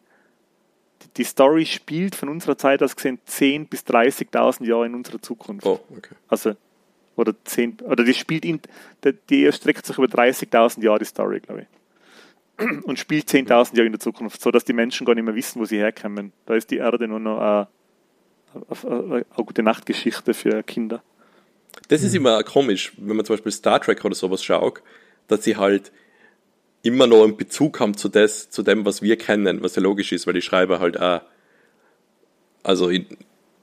die Story spielt von unserer Zeit aus gesehen 10.000 bis 30.000 Jahre in unserer Zukunft. Oh, okay. Also, oder 10, oder die spielt in, die erstreckt sich über 30.000 Jahre die Story, glaube ich. Und spielt 10.000 Jahre in der Zukunft, sodass die Menschen gar nicht mehr wissen, wo sie herkommen. Da ist die Erde nur noch eine, eine, eine gute Nachtgeschichte für Kinder. Das ist immer komisch, wenn man zum Beispiel Star Trek oder sowas schaut, dass sie halt immer noch einen Bezug haben zu, des, zu dem, was wir kennen, was ja logisch ist, weil die Schreiber halt auch also in,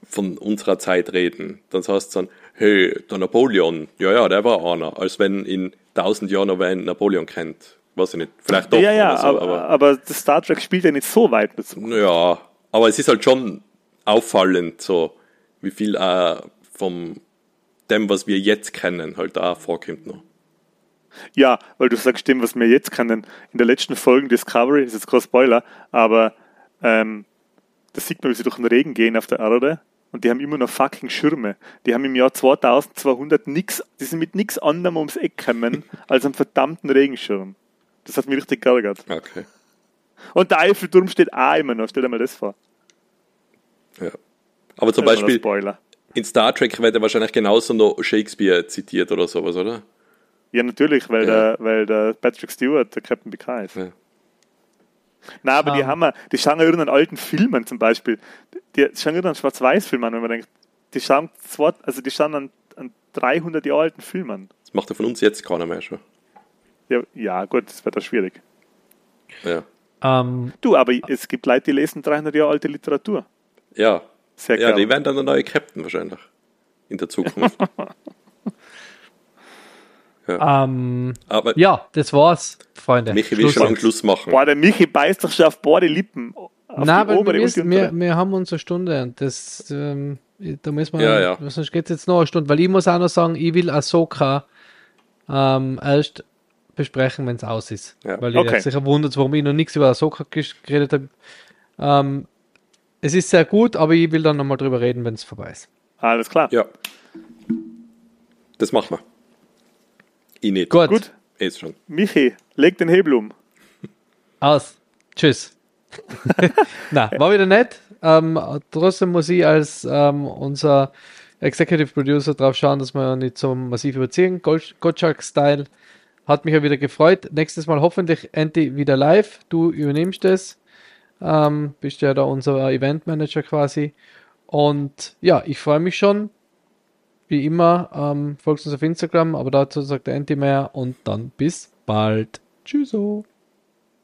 von unserer Zeit reden. Dann sagst du dann, hey, der Napoleon, ja, ja, der war einer, als wenn in tausend Jahren noch wer Napoleon kennt. Weiß ich nicht, vielleicht doch. Ja, ja, so, aber, aber, aber das Star Trek spielt ja nicht so weit dazu. Ja, aber es ist halt schon auffallend, so wie viel äh, vom dem, was wir jetzt kennen, halt da vorkommt noch. Ja, weil du sagst dem, was wir jetzt kennen. In der letzten Folge Discovery, ist jetzt kein Spoiler, aber ähm, da sieht man, wie sie durch den Regen gehen auf der Erde und die haben immer noch fucking Schirme. Die haben im Jahr 2200 nichts, die sind mit nichts anderem ums Eck gekommen als einem verdammten Regenschirm. Das hat mich richtig geärgert. Okay. Und der Eiffelturm steht auch immer noch, stell dir mal das vor. Ja. Aber zum Beispiel in Star Trek wird er wahrscheinlich genauso noch Shakespeare zitiert oder sowas, oder? Ja, natürlich, weil, ja. Der, weil der Patrick Stewart der Captain Picard ist. Ja. Nein, aber um. die ah. haben wir, die schauen ja irgendeinen alten Filmen zum Beispiel. Die schauen irgendeinen Schwarz-Weiß-Film an, wenn man denkt, die schauen, also die schauen an, an 300 Jahre alten Filmen. Das macht ja von uns jetzt keiner mehr schon. Ja, ja gut, das wird auch schwierig. Ja. Um, du, aber es gibt Leute, die lesen 300 Jahre alte Literatur. Ja. Sehr ja, die werden dann der neue Captain wahrscheinlich. In der Zukunft. Ja. Ähm, Aber ja, das war's, Freunde. Michi will schon einen Schluss machen. Boah, der Michi beißt doch schon auf beide Lippen. Nein, aber wir, wissen, wir, wir, haben unsere Stunde und das, ähm, da müssen wir, ja, ja. sonst geht es jetzt noch eine Stunde, weil ich muss auch noch sagen, ich will Ahsoka ähm, erst besprechen, wenn es aus ist. Ja. Weil okay. ihr sicher wundert, warum ich noch nichts über Ahsoka geredet habe. Ähm, es ist sehr gut, aber ich will dann nochmal drüber reden, wenn es vorbei ist. Alles klar. Ja. Das machen wir. Ich nicht. Gut. Gut. Ist schon. Michi, leg den Hebel um. Aus. Tschüss. Na, war wieder nett. Ähm, trotzdem muss ich als ähm, unser Executive Producer drauf schauen, dass wir nicht so massiv überziehen. Gottschalk-Style. Hat mich ja wieder gefreut. Nächstes Mal hoffentlich Andy wieder live. Du übernimmst es. Ähm, bist ja da unser Eventmanager quasi. Und ja, ich freue mich schon wie immer, ähm, folgt uns auf Instagram, aber dazu sagt der Anti mehr und dann bis bald. Tschüsso.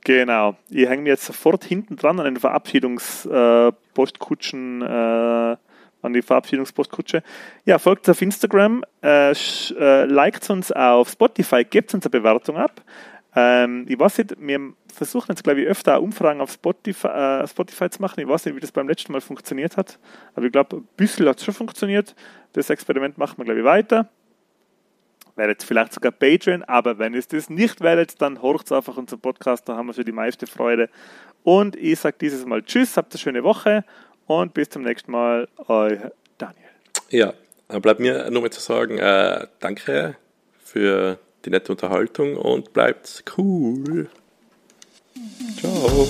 Genau. Ich hänge mir jetzt sofort hinten dran an den Verabschiedungspostkutschen, äh, äh, an die Verabschiedungspostkutsche. Ja, folgt uns auf Instagram, äh, äh, liked uns auf Spotify, gebt uns eine Bewertung ab. Ähm, ich weiß nicht, wir versuchen jetzt, glaube ich, öfter Umfragen auf Spotify, äh, Spotify zu machen. Ich weiß nicht, wie das beim letzten Mal funktioniert hat, aber ich glaube, ein bisschen hat es schon funktioniert. Das Experiment machen wir, glaube ich, weiter. Wäre jetzt vielleicht sogar Patreon, aber wenn es das nicht wäre, dann horcht einfach unseren Podcast, da haben wir schon die meiste Freude. Und ich sage dieses Mal Tschüss, habt eine schöne Woche und bis zum nächsten Mal, euer Daniel. Ja, bleibt mir nur mal zu sagen, äh, danke für die nette Unterhaltung und bleibt cool. Ciao.